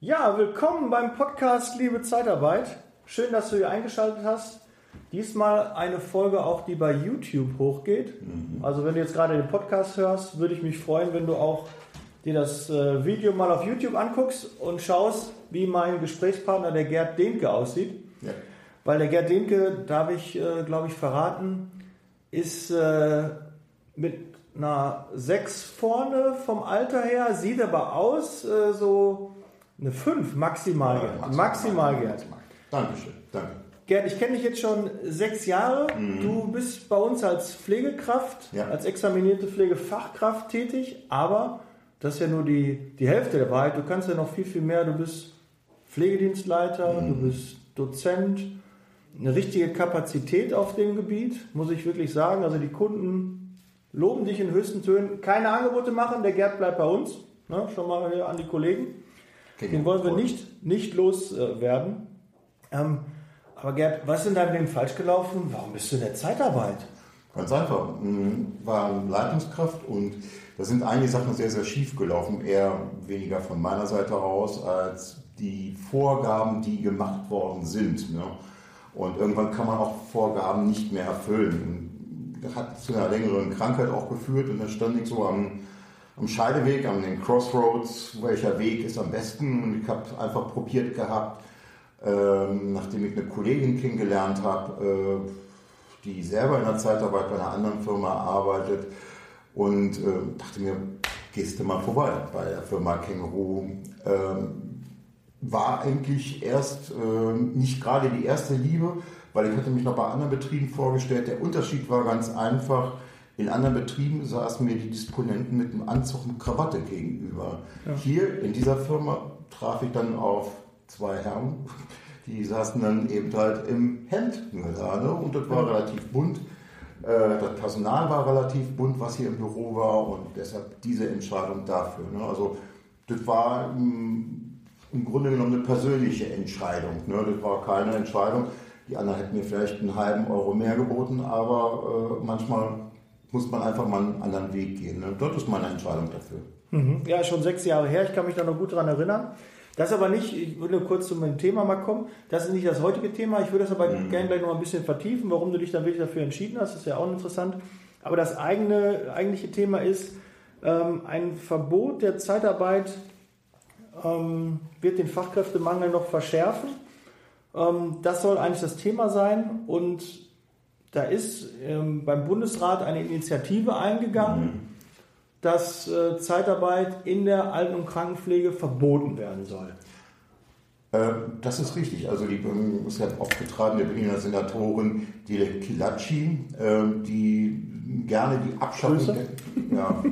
Ja, willkommen beim Podcast Liebe Zeitarbeit. Schön, dass du hier eingeschaltet hast. Diesmal eine Folge auch, die bei YouTube hochgeht. Mhm. Also wenn du jetzt gerade den Podcast hörst, würde ich mich freuen, wenn du auch dir das äh, Video mal auf YouTube anguckst und schaust, wie mein Gesprächspartner, der Gerd Dehnke, aussieht. Ja. Weil der Gerd Dehnke, darf ich, äh, glaube ich, verraten, ist äh, mit einer 6 vorne vom Alter her, sieht aber aus so eine 5 maximal, Gerd. Maximal, maximal, Gerd. Dankeschön, danke. Gerd, ich kenne dich jetzt schon sechs Jahre. Mhm. Du bist bei uns als Pflegekraft, ja. als examinierte Pflegefachkraft tätig, aber das ist ja nur die, die Hälfte der Wahrheit. Du kannst ja noch viel, viel mehr. Du bist Pflegedienstleiter, mhm. du bist Dozent, eine richtige Kapazität auf dem Gebiet, muss ich wirklich sagen. Also die Kunden loben dich in höchsten Tönen. Keine Angebote machen, der Gerd bleibt bei uns. Ne, schon mal hier an die Kollegen. Den wollen wir nicht, nicht loswerden. Ähm, aber Gerd, was ist in deinem Leben falsch gelaufen? Warum bist du in der Zeitarbeit? Ganz einfach. Hm, war Leitungskraft und da sind einige Sachen sehr, sehr schief gelaufen. Eher weniger von meiner Seite aus als die Vorgaben, die gemacht worden sind. Ne? Und irgendwann kann man auch Vorgaben nicht mehr erfüllen. Das hat zu einer längeren Krankheit auch geführt und dann stand ich so am am Scheideweg, an den Crossroads, welcher Weg ist am besten. Und ich habe einfach probiert gehabt, ähm, nachdem ich eine Kollegin kennengelernt habe, äh, die selber in der Zeitarbeit bei einer anderen Firma arbeitet und äh, dachte mir, gehst du mal vorbei bei der Firma Känguru. Ähm, war eigentlich erst äh, nicht gerade die erste Liebe, weil ich hatte mich noch bei anderen Betrieben vorgestellt. Der Unterschied war ganz einfach in anderen Betrieben saßen mir die Disponenten mit einem Anzug und Krawatte gegenüber. Ja. Hier in dieser Firma traf ich dann auf zwei Herren, die saßen dann eben halt im Hemd gerade und das war relativ bunt. Äh, das Personal war relativ bunt, was hier im Büro war und deshalb diese Entscheidung dafür. Ne? Also das war im, im Grunde genommen eine persönliche Entscheidung. Ne? Das war keine Entscheidung. Die anderen hätten mir vielleicht einen halben Euro mehr geboten, aber äh, manchmal muss man einfach mal einen anderen Weg gehen. Ne? Dort ist meine Entscheidung dafür. Mhm. Ja, schon sechs Jahre her. Ich kann mich da noch gut daran erinnern. Das aber nicht, ich würde kurz zu meinem Thema mal kommen. Das ist nicht das heutige Thema. Ich würde das aber mhm. gerne gleich noch ein bisschen vertiefen, warum du dich dann wirklich dafür entschieden hast. Das ist ja auch interessant. Aber das eigene, eigentliche Thema ist, ähm, ein Verbot der Zeitarbeit ähm, wird den Fachkräftemangel noch verschärfen. Ähm, das soll eigentlich das Thema sein. Und da ist ähm, beim Bundesrat eine Initiative eingegangen, mhm. dass äh, Zeitarbeit in der Alten- und Krankenpflege verboten werden soll. Äh, das ist richtig. Also die ist ja aufgetragene Berliner Senatorin Dilek Kilacci, äh, die gerne die Abschaffung, der, ja,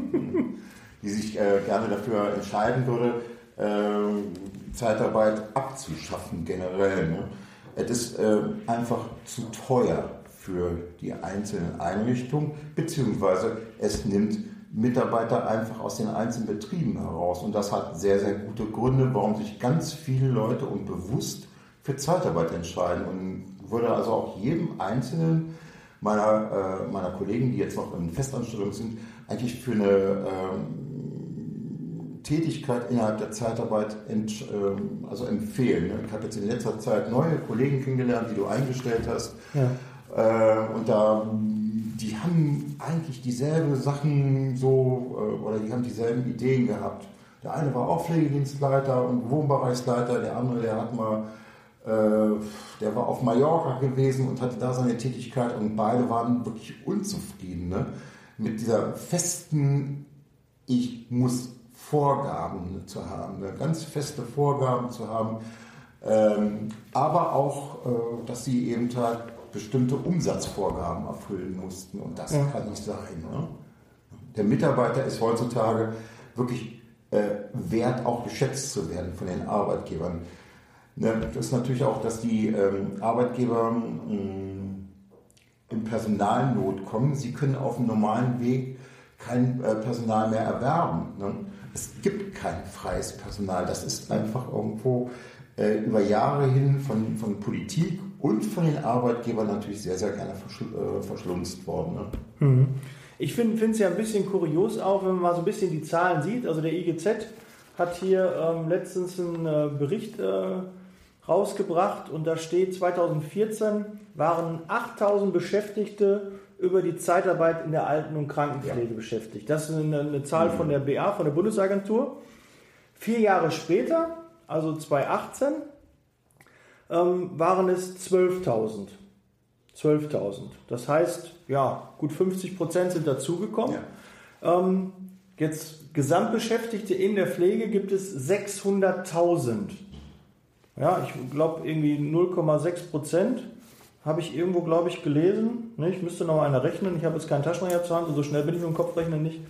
die sich äh, gerne dafür entscheiden würde, äh, Zeitarbeit abzuschaffen generell. Ne? Es ist äh, einfach zu teuer für die einzelnen Einrichtungen, beziehungsweise es nimmt Mitarbeiter einfach aus den einzelnen Betrieben heraus. Und das hat sehr, sehr gute Gründe, warum sich ganz viele Leute unbewusst für Zeitarbeit entscheiden. Und würde also auch jedem Einzelnen meiner, äh, meiner Kollegen, die jetzt noch in Festanstellung sind, eigentlich für eine ähm, Tätigkeit innerhalb der Zeitarbeit ent, ähm, also empfehlen. Ich habe jetzt in letzter Zeit neue Kollegen kennengelernt, die du eingestellt hast. Ja und da, die haben eigentlich dieselben Sachen so, äh, oder die haben dieselben Ideen gehabt. Der eine war auch Pflegedienstleiter und Wohnbereichsleiter, der andere, der hat mal, äh, der war auf Mallorca gewesen und hatte da seine Tätigkeit und beide waren wirklich unzufrieden ne? mit dieser festen, ich muss Vorgaben zu haben, ne? ganz feste Vorgaben zu haben, ähm, aber auch, äh, dass sie eben halt bestimmte Umsatzvorgaben erfüllen mussten. Und das ja. kann nicht sein. Ne? Der Mitarbeiter ist heutzutage wirklich äh, wert, auch geschätzt zu werden von den Arbeitgebern. Ne, das ist natürlich auch, dass die ähm, Arbeitgeber ähm, in Personalnot kommen. Sie können auf dem normalen Weg kein äh, Personal mehr erwerben. Ne? Es gibt kein freies Personal. Das ist einfach irgendwo äh, über Jahre hin von, von Politik und von den Arbeitgebern natürlich sehr, sehr gerne verschl äh, verschlunzt worden. Ne? Mhm. Ich finde es ja ein bisschen kurios auch, wenn man mal so ein bisschen die Zahlen sieht. Also der IGZ hat hier ähm, letztens einen äh, Bericht äh, rausgebracht und da steht 2014 waren 8000 Beschäftigte über die Zeitarbeit in der Alten- und Krankenpflege ja. beschäftigt. Das ist eine, eine Zahl mhm. von der BA, von der Bundesagentur. Vier Jahre später, also 2018, ähm, waren es 12.000. 12.000. Das heißt, ja, gut 50 Prozent sind dazugekommen. Ja. Ähm, jetzt Gesamtbeschäftigte in der Pflege gibt es 600.000. Ja, ich glaube irgendwie 0,6 Prozent habe ich irgendwo, glaube ich, gelesen. Ne, ich müsste noch einer rechnen. Ich habe jetzt keinen Taschenrechner zur Hand, so schnell bin ich mit dem Kopfrechnen nicht.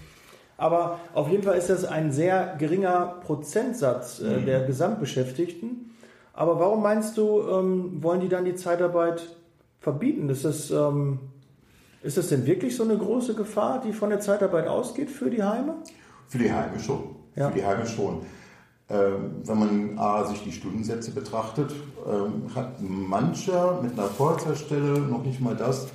Aber auf jeden Fall ist das ein sehr geringer Prozentsatz äh, mhm. der Gesamtbeschäftigten. Aber warum meinst du, ähm, wollen die dann die Zeitarbeit verbieten? Ist das, ähm, ist das denn wirklich so eine große Gefahr, die von der Zeitarbeit ausgeht für die Heime? Für die Heime schon. Ja. Für die Heime schon. Ähm, wenn man A, sich die Stundensätze betrachtet, ähm, hat mancher mit einer Vollzeitstelle noch nicht mal das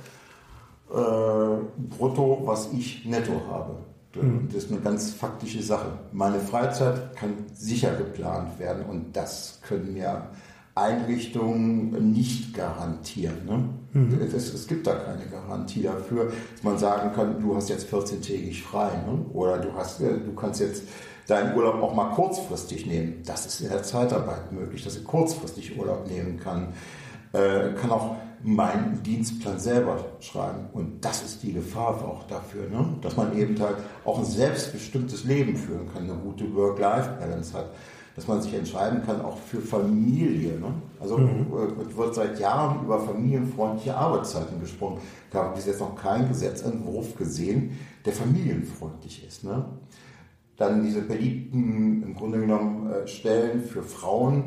äh, brutto, was ich netto habe. Mhm. Das ist eine ganz faktische Sache. Meine Freizeit kann sicher geplant werden und das können ja Einrichtungen nicht garantieren. Ne? Mhm. Es, es, gibt da keine Garantie dafür, dass man sagen kann, du hast jetzt 14-tägig frei ne? oder du, hast, äh, du kannst jetzt deinen Urlaub auch mal kurzfristig nehmen. Das ist in der Zeitarbeit möglich, dass ich kurzfristig Urlaub nehmen kann. Äh, kann auch meinen Dienstplan selber schreiben. Und das ist die Gefahr auch dafür, ne? dass man eben halt auch ein selbstbestimmtes Leben führen kann, eine gute Work-Life-Balance hat, dass man sich entscheiden kann, auch für Familie. Ne? Also mhm. Äh, wird seit Jahren über familienfreundliche Arbeitszeiten gesprochen. Ich habe bis jetzt noch keinen Gesetzentwurf gesehen, der familienfreundlich ist. Ne? Dann diese beliebten, im Grunde genommen, äh, Stellen für Frauen,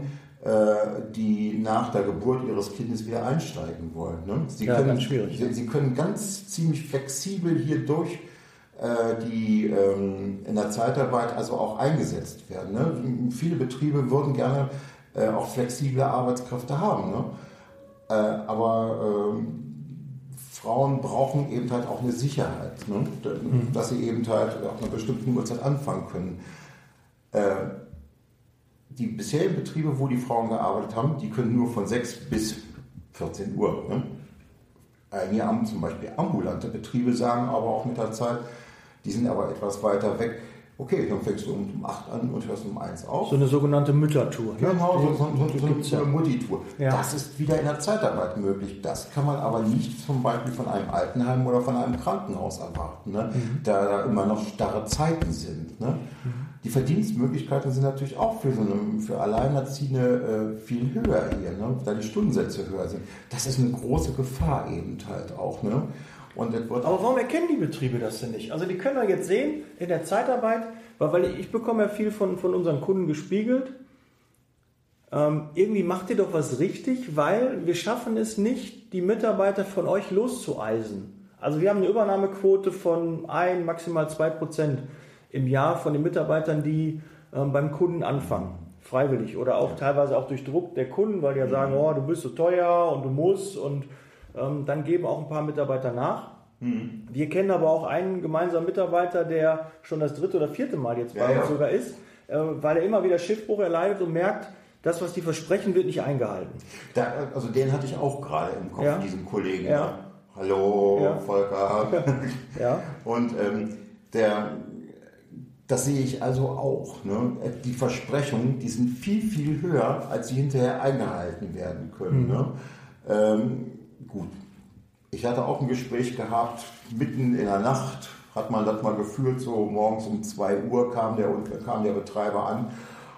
die nach der Geburt ihres Kindes wieder einsteigen wollen. Ne? Sie, ja, können. Sie, sie, können ganz ziemlich flexibel hier durch äh, die ähm, in der Zeitarbeit also auch eingesetzt werden. Ne? Viele Betriebe würden gerne äh, auch flexible Arbeitskräfte haben. Ne? Äh, aber ähm, Frauen brauchen eben halt auch eine Sicherheit, ne? mhm. dass sie eben halt auf einer bestimmten Uhrzeit anfangen können. Äh, die bisherigen Betriebe, wo die Frauen gearbeitet haben, die können nur von 6 bis 14 Uhr. Ne? Einige haben zum Beispiel ambulante Betriebe, sagen aber auch mit der Zeit, die sind aber etwas weiter weg. Okay, dann fängst du um 8 an und hörst um 1 auf. So eine sogenannte Müttertour. Ne? Genau, so, so, so, so, eine Mutti-Tour. Ja. Das ist wieder in der Zeitarbeit möglich. Das kann man aber nicht zum Beispiel von einem Altenheim oder von einem Krankenhaus erwarten, ne? Mhm. da da immer noch starre Zeiten sind. Ne? Mhm. Die Verdienstmöglichkeiten sind natürlich auch für, so eine, für Alleinerziehende äh, viel höher hier, ne? da die Stundensätze höher sind. Das ist eine große Gefahr eben halt auch. Ne? Und Aber warum erkennen die Betriebe das denn nicht? Also die können wir jetzt sehen in der Zeitarbeit, weil, weil ich bekomme ja viel von, von unseren Kunden gespiegelt. Ähm, irgendwie macht ihr doch was richtig, weil wir schaffen es nicht, die Mitarbeiter von euch loszueisen. Also wir haben eine Übernahmequote von ein, maximal zwei Prozent im Jahr von den Mitarbeitern, die ähm, beim Kunden anfangen. Freiwillig oder auch teilweise auch durch Druck der Kunden, weil die ja sagen, oh, du bist so teuer und du musst und ähm, dann geben auch ein paar Mitarbeiter nach. Mhm. Wir kennen aber auch einen gemeinsamen Mitarbeiter, der schon das dritte oder vierte Mal jetzt bei ja, uns ja. sogar ist, äh, weil er immer wieder Schiffbruch erleidet und merkt, das, was die versprechen, wird nicht eingehalten. Da, also den hatte ich auch gerade im Kopf, ja. diesen Kollegen. Ja. Hallo, Volker. ja. Und ähm, der das sehe ich also auch. Ne? Die Versprechungen, die sind viel, viel höher, als sie hinterher eingehalten werden können. Mhm. Ne? Ähm, gut, ich hatte auch ein Gespräch gehabt, mitten in der Nacht hat man das mal gefühlt, so morgens um 2 Uhr kam der, kam der Betreiber an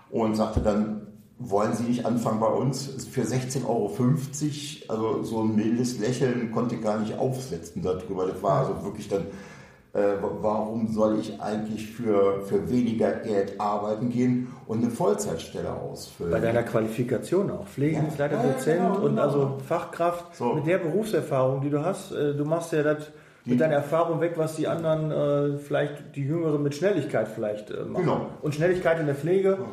und sagte dann, wollen Sie nicht anfangen bei uns? Für 16,50 Euro, also so ein mildes Lächeln konnte ich gar nicht aufsetzen darüber. Das war also wirklich dann äh, warum soll ich eigentlich für, für weniger Geld arbeiten gehen und eine Vollzeitstelle ausfüllen. Bei deiner Qualifikation auch. Pflegedienstleiter, ja, Dozent ja, genau, und also genau. Fachkraft so. mit der Berufserfahrung, die du hast. Äh, du machst ja das mit deiner Erfahrung weg, was die anderen, äh, vielleicht die Jüngeren mit Schnelligkeit vielleicht äh, machen. Genau. Und Schnelligkeit in der Pflege. Ja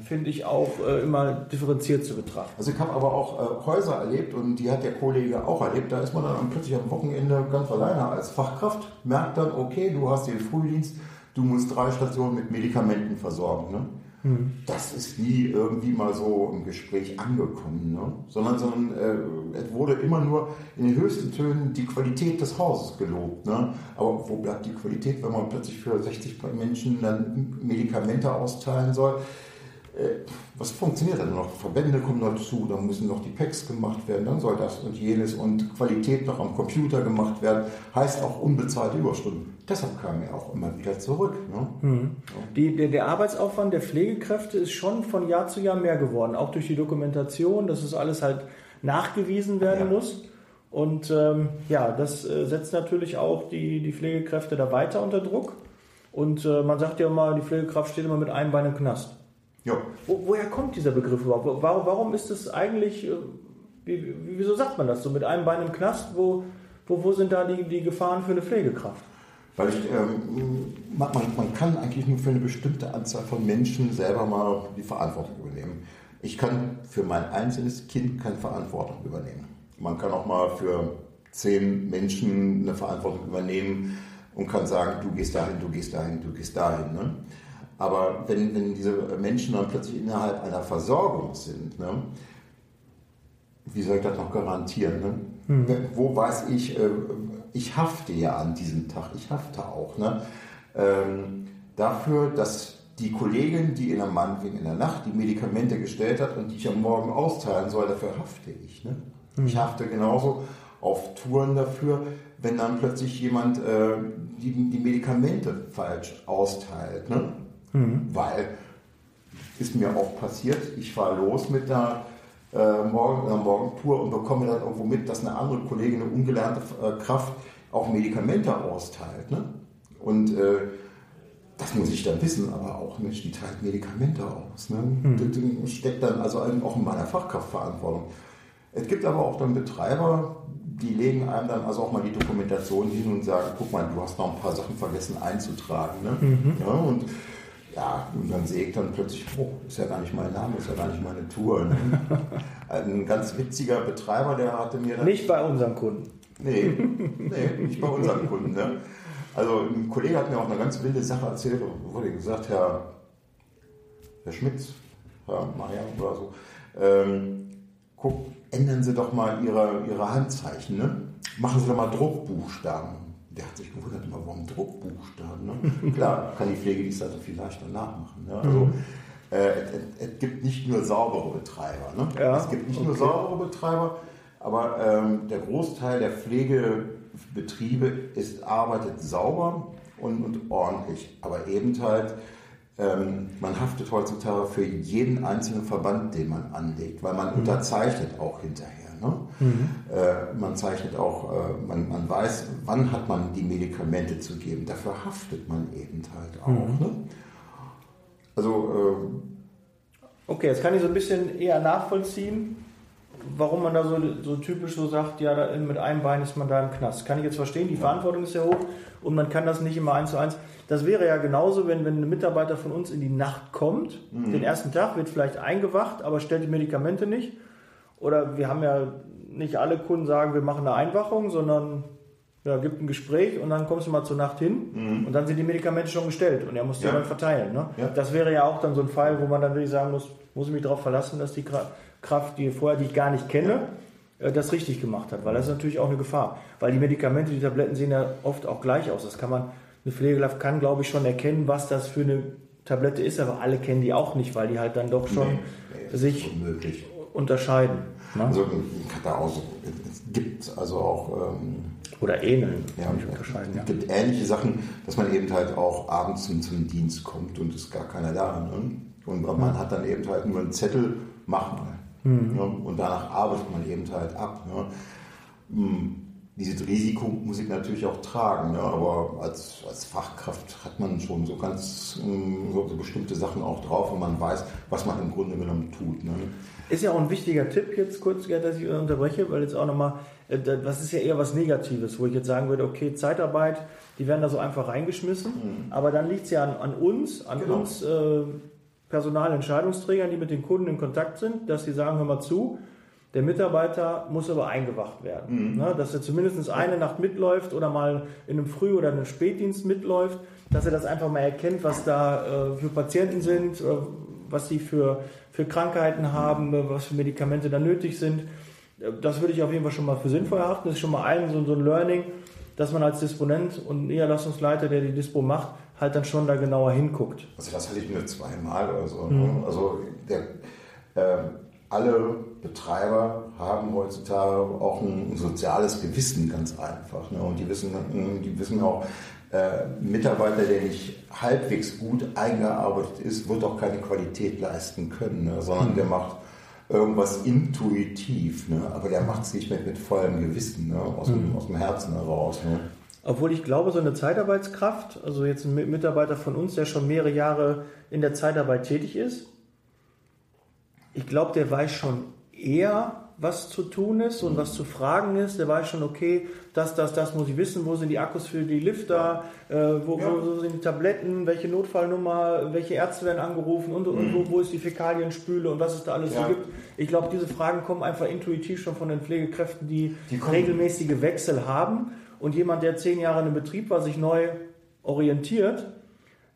finde ich auch äh, immer differenziert zu betrachten. Also ich habe aber auch äh, Häuser erlebt und die hat der Kollege auch erlebt. Da ist man dann plötzlich am Wochenende ganz alleine als Fachkraft, merkt dann, okay, du hast den Frühdienst, du musst drei Stationen mit Medikamenten versorgen. Ne? Mhm. Das ist nie irgendwie mal so im Gespräch angekommen, ne? sondern, sondern äh, es wurde immer nur in den höchsten Tönen die Qualität des Hauses gelobt. Ne? Aber wo bleibt die Qualität, wenn man plötzlich für 60 Menschen dann Medikamente austeilen soll? Äh, was funktioniert dann noch? Verbände kommen dazu, dann müssen noch die Packs gemacht werden, dann soll das und jenes und Qualität noch am Computer gemacht werden, heißt auch unbezahlte Überstunden. Deshalb kam er auch immer wieder zurück. Ne? Mhm. Die, der, der, Arbeitsaufwand der Pflegekräfte ist schon von Jahr zu Jahr mehr geworden, auch durch die Dokumentation, dass es alles halt nachgewiesen werden ja. muss. Und ähm, ja, das äh, setzt natürlich auch die, die Pflegekräfte da weiter unter Druck. Und äh, man sagt ja immer, die Pflegekraft steht immer mit einem Bein im Knast. Ja. Wo, woher kommt dieser Begriff überhaupt? Warum, warum ist es eigentlich, äh, wie, wieso sagt man das so, mit einem Bein im Knast? Wo, wo, wo sind da die, die Gefahren für eine Pflegekraft? Weil ich, ähm, man, man kann eigentlich nur für eine bestimmte Anzahl von Menschen selber mal die Verantwortung übernehmen. Ich kann für mein einzelnes Kind keine Verantwortung übernehmen. Man kann auch mal für zehn Menschen eine Verantwortung übernehmen und kann sagen, du gehst dahin, du gehst dahin, du gehst dahin. Ne? Aber wenn, wenn diese Menschen dann plötzlich innerhalb einer Versorgung sind, ne, wie soll ich das noch garantieren? Ne? Hm. Wo weiß ich, äh, ich hafte ja an diesem Tag, ich hafte auch ne? Ähm, dafür, dass die Kollegin, die in der meinetwegen in der Nacht die Medikamente gestellt hat und die ich am Morgen austeilen soll, dafür hafte ich. Ne? Hm. Ich hafte genauso auf Touren dafür, wenn dann plötzlich jemand äh, die, die Medikamente falsch austeilt. Ne? Mhm. Weil, ist mir auch passiert, ich fahre los mit der äh, Morgen, äh, Morgentour und bekomme dann irgendwo mit, dass eine andere Kollegin, eine ungelernte äh, Kraft, auch Medikamente austeilt. Ne? Und äh, das muss ich dann wissen, aber auch Mensch, die teilt Medikamente aus. Ne? Mhm. Das steckt dann also auch in meiner Fachkraftverantwortung. Es gibt aber auch dann Betreiber, die legen einem dann also auch mal die Dokumentation hin und sagen, guck mal, du hast noch ein paar Sachen vergessen einzutragen. Ne? Mhm. Ja, und ja, und dann sehe ich dann plötzlich, oh, ist ja gar nicht mein Name, ist ja gar nicht meine Tour. Ne? Ein ganz witziger Betreiber, der hatte mir dann. Nicht bei unseren Kunden. Nee, nee nicht bei unseren Kunden. Ne? Also ein Kollege hat mir auch eine ganz wilde Sache erzählt, wurde gesagt, Herr, Herr Schmitz, Herr Maja oder so, ähm, guck, ändern Sie doch mal Ihre, Ihre Handzeichen, ne? machen Sie doch mal Druckbuchstaben der hat sich gewundert, immer, warum Druckbuchstaben. Ne? Klar, kann die Pflege dies also viel leichter nachmachen. Ne? Also, mhm. äh, es, es, gibt nicht nur saubere Betreiber. Ne? Ja, es gibt nicht okay. nur saubere Betreiber, aber ähm, der Großteil der Pflegebetriebe ist, arbeitet sauber und, und ordentlich. Aber eben halt, ähm, man haftet heutzutage für jeden einzelnen Verband, den man anlegt, weil man mhm. unterzeichnet auch hinterher. Ne? Mhm. Äh, man zeichnet auch, äh, man, man weiß, wann hat man die Medikamente zu geben. Dafür haftet man eben halt auch. Mhm. Ne? Also äh, okay, jetzt kann ich so ein bisschen eher nachvollziehen, warum man da so, so typisch so sagt, ja, da, mit einem Bein ist man da im Knast. Kann ich jetzt verstehen, die ja. Verantwortung ist ja hoch und man kann das nicht immer eins zu eins. Das wäre ja genauso, wenn, wenn ein Mitarbeiter von uns in die Nacht kommt, mhm. den ersten Tag wird vielleicht eingewacht, aber stellt die Medikamente nicht oder wir haben ja nicht alle Kunden sagen, wir machen eine Einwachung, sondern ja, gibt ein Gespräch und dann kommst du mal zur Nacht hin mhm. und dann sind die Medikamente schon gestellt und er muss die ja. dann verteilen. Ne? Ja. Das wäre ja auch dann so ein Fall, wo man dann wirklich sagen muss, muss ich mich darauf verlassen, dass die Kraft, die vorher, die ich gar nicht kenne, äh, das richtig gemacht hat, weil das ist natürlich auch eine Gefahr. Weil die Medikamente, die Tabletten sehen ja oft auch gleich aus. Das kann man, eine Pflegekraft kann, glaube ich, schon erkennen, was das für eine Tablette ist, aber alle kennen die auch nicht, weil die halt dann doch schon nee, nee, sich unmöglich unterscheiden. Ne? Also hatte auch es gibt also auch ähm, oder ähneln, ja, unterscheiden. Es gibt ähnliche Sachen, dass man eben halt auch abends zum, zum Dienst kommt und ist gar keiner da. Ne? Und man mhm. hat dann eben halt nur einen Zettel, machen. Mhm. Ne? Und danach arbeitet man eben halt ab. Ne? Dieses Risiko muss ich natürlich auch tragen, ja, aber als, als Fachkraft hat man schon so ganz so, so, bestimmte Sachen auch drauf und man weiß, was man im Grunde genommen tut. Ne? Ist ja auch ein wichtiger Tipp jetzt kurz, dass ich unterbreche, weil jetzt auch nochmal, äh, das ist ja eher was Negatives, wo ich jetzt sagen würde, okay, Zeitarbeit, die werden da so einfach reingeschmissen, mhm. aber dann liegt es ja an, an, uns, an genau. uns äh, Personalentscheidungsträgern, die mit den Kunden in Kontakt sind, dass sie sagen, hör mal zu, der Mitarbeiter muss aber eingewacht werden. Mhm. Ne? Dass er zumindest eine Nacht mitläuft oder mal in einem Früh- oder einem Spätdienst mitläuft, dass er das einfach mal erkennt, was da äh, für Patienten sind, äh, was sie für, für Krankheiten haben, was für Medikamente da nötig sind. Das würde ich auf jeden Fall schon mal für sinnvoll erachten. Das ist schon mal ein so, so ein Learning, dass man als Disponent und Niederlassungsleiter, der die Dispo macht, halt dann schon da genauer hinguckt. Also das hatte ich nur zweimal oder so. Ne? Mhm. Also der, äh, alle Betreiber haben heutzutage auch ein, soziales Gewissen ganz einfach. Ne? Und die wissen, die wissen auch, äh, Mitarbeiter, der nicht halbwegs gut eingearbeitet ist, wird auch keine Qualität leisten können, ne? sondern mhm. der macht irgendwas intuitiv, ne? aber der macht es nicht mehr mit vollem Gewissen, ne? aus, dem, aus dem Herzen heraus. Ne? Obwohl ich glaube, so eine Zeitarbeitskraft, also jetzt ein Mitarbeiter von uns, der schon mehrere Jahre in der Zeitarbeit tätig ist, ich glaube, der weiß schon eher, was zu tun ist und was zu fragen ist. Der weiß schon, okay, das, das, das muss ich wissen. Wo sind die Akkus für die Lifter? Äh, wo, ja. wo, sind die Tabletten? Welche Notfallnummer? Welche Ärzte werden angerufen? Und, und mhm. wo, wo ist die Fäkalienspüle? Und was es da alles ja. so gibt. Ich glaube, diese Fragen kommen einfach intuitiv schon von den Pflegekräften, die, die regelmäßige Wechsel haben. Und jemand, der zehn Jahre in einem Betrieb war, sich neu orientiert,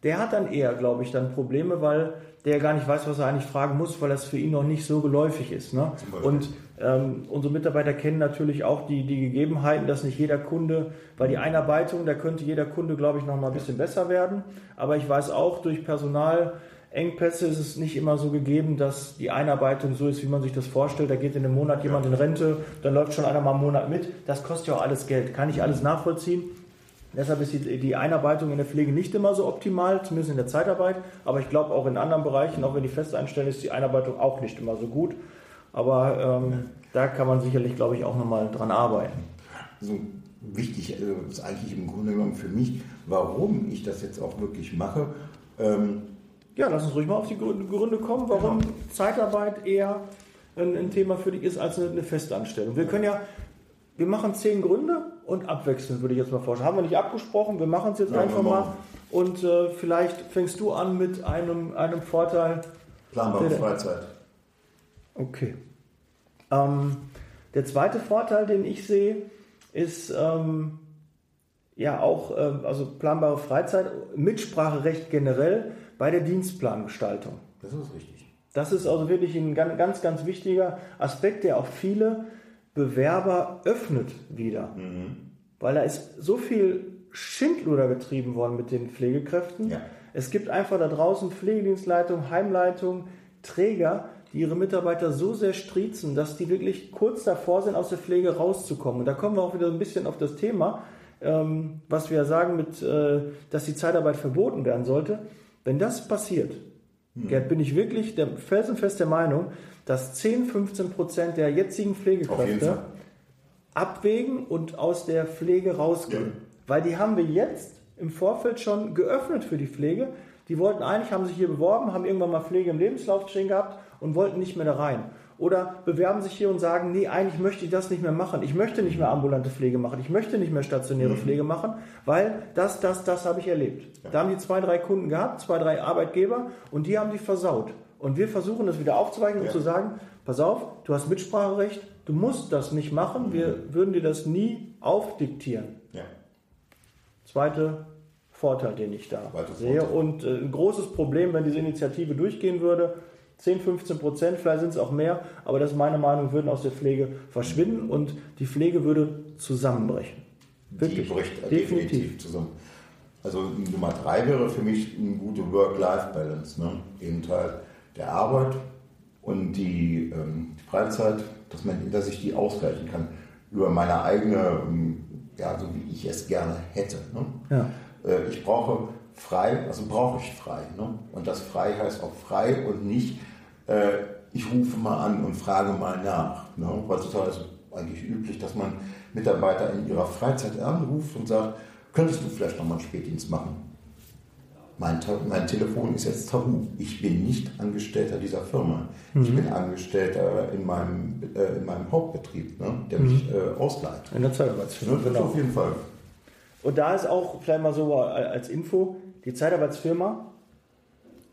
der hat dann eher, glaube ich, dann Probleme, weil der gar nicht weiß, was er eigentlich fragen muss, weil das für ihn noch nicht so geläufig ist. Ne? Und ähm, unsere Mitarbeiter kennen natürlich auch die, die Gegebenheiten, dass nicht jeder Kunde, weil die Einarbeitung, da könnte jeder Kunde, glaube ich, noch mal ein bisschen besser werden. Aber ich weiß auch, durch Personalengpässe ist es nicht immer so gegeben, dass die Einarbeitung so ist, wie man sich das vorstellt. Da geht in einem Monat jemand in Rente, dann läuft schon einer mal einen Monat mit. Das kostet ja auch alles Geld. Kann ich alles nachvollziehen. Deshalb ist die, die, Einarbeitung in der Pflege nicht immer so optimal, zumindest in der Zeitarbeit. Aber ich glaube auch in anderen Bereichen, auch wenn die Festeinstellen ist, die Einarbeitung auch nicht immer so gut. Aber ähm, da kann man sicherlich, glaube ich, auch nochmal dran arbeiten. Also wichtig also ist eigentlich im Grunde genommen für mich, warum ich das jetzt auch wirklich mache. Ähm ja, lass uns ruhig mal auf die Gründe kommen, warum genau. Zeitarbeit eher ein, ein, Thema für dich ist als eine, eine Festanstellung. Wir können ja, wir machen zehn Gründe und abwechselnd, würde ich jetzt mal vorstellen. Haben wir nicht abgesprochen, wir machen es jetzt ja, einfach mal. Und äh, vielleicht fängst du an mit einem, einem Vorteil. Planbare Freizeit. Okay. Ähm, der zweite Vorteil, den ich sehe, ist ähm, ja auch äh, also planbare Freizeit, Mitspracherecht generell bei der Dienstplangestaltung. Das ist richtig. Das ist also wirklich ein ganz, ganz wichtiger Aspekt, der auch viele Bewerber öffnet wieder. Mhm. Weil da ist so viel Schindluder getrieben worden mit den Pflegekräften. Ja. Es gibt einfach da draußen Pflegedienstleitung, Heimleitung, Träger, die ihre Mitarbeiter so sehr striezen, dass die wirklich kurz davor sind, aus der Pflege rauszukommen. Und da kommen wir auch wieder ein bisschen auf das Thema, ähm, was wir sagen, mit, äh, dass die Zeitarbeit verboten werden sollte. Wenn das passiert. Gerd, bin ich wirklich der, felsenfest der Meinung, dass 10, 15 Prozent der jetzigen Pflegekräfte abwägen und aus der Pflege rausgehen. Ja. Weil die haben wir jetzt im Vorfeld schon geöffnet für die Pflege. Die wollten eigentlich, haben sich hier beworben, haben irgendwann mal Pflege im Lebenslauf stehen gehabt und wollten nicht mehr da rein. Oder bewerben sich hier und sagen, nee, eigentlich möchte ich das nicht mehr machen. Ich möchte nicht mehr ambulante Pflege machen. Ich möchte nicht mehr stationäre mhm. Pflege machen, weil das, das, das habe ich erlebt. Ja. Da haben die zwei, drei Kunden gehabt, zwei, drei Arbeitgeber und die haben die versaut. Und wir versuchen das wieder aufzuweichen ja. und zu sagen, pass auf, du hast Mitspracherecht, du musst das nicht machen, wir mhm. würden dir das nie aufdiktieren. Ja. Zweiter Vorteil, den ich da Weiter sehe. Vorteil. Und äh, ein großes Problem, wenn diese Initiative durchgehen würde, 10, 15 Prozent, vielleicht sind es auch mehr, aber das ist meine Meinung, würden aus der Pflege verschwinden und die Pflege würde zusammenbrechen. Wirklich. Die bricht definitiv. definitiv zusammen. Also Nummer drei wäre für mich eine gute Work-Life-Balance. Ne? Eben Teil der Arbeit und die, ähm, die Freizeit, dass, man, dass ich die ausgleichen kann über meine eigene, ähm, ja, so wie ich es gerne hätte. Ne? Ja. Äh, ich brauche frei, also brauche ich frei. Ne? Und das frei heißt auch frei und nicht, äh, ich rufe mal an und frage mal nach. Ne? Heutzutage ist es eigentlich üblich, dass man Mitarbeiter in ihrer Freizeit anruft und sagt, könntest du vielleicht nochmal einen Spätdienst machen? Mein, mein, Telefon ist jetzt tabu. Ich bin nicht Angestellter dieser Firma. Mhm. Ich bin Angestellter in meinem, äh, in meinem Hauptbetrieb, ne, der mhm. mich äh, ausleiht. In der Zeitarbeitsfirma. Ne, genau. Auf jeden Fall. Und da ist auch vielleicht mal so als Info, die Zeitarbeitsfirma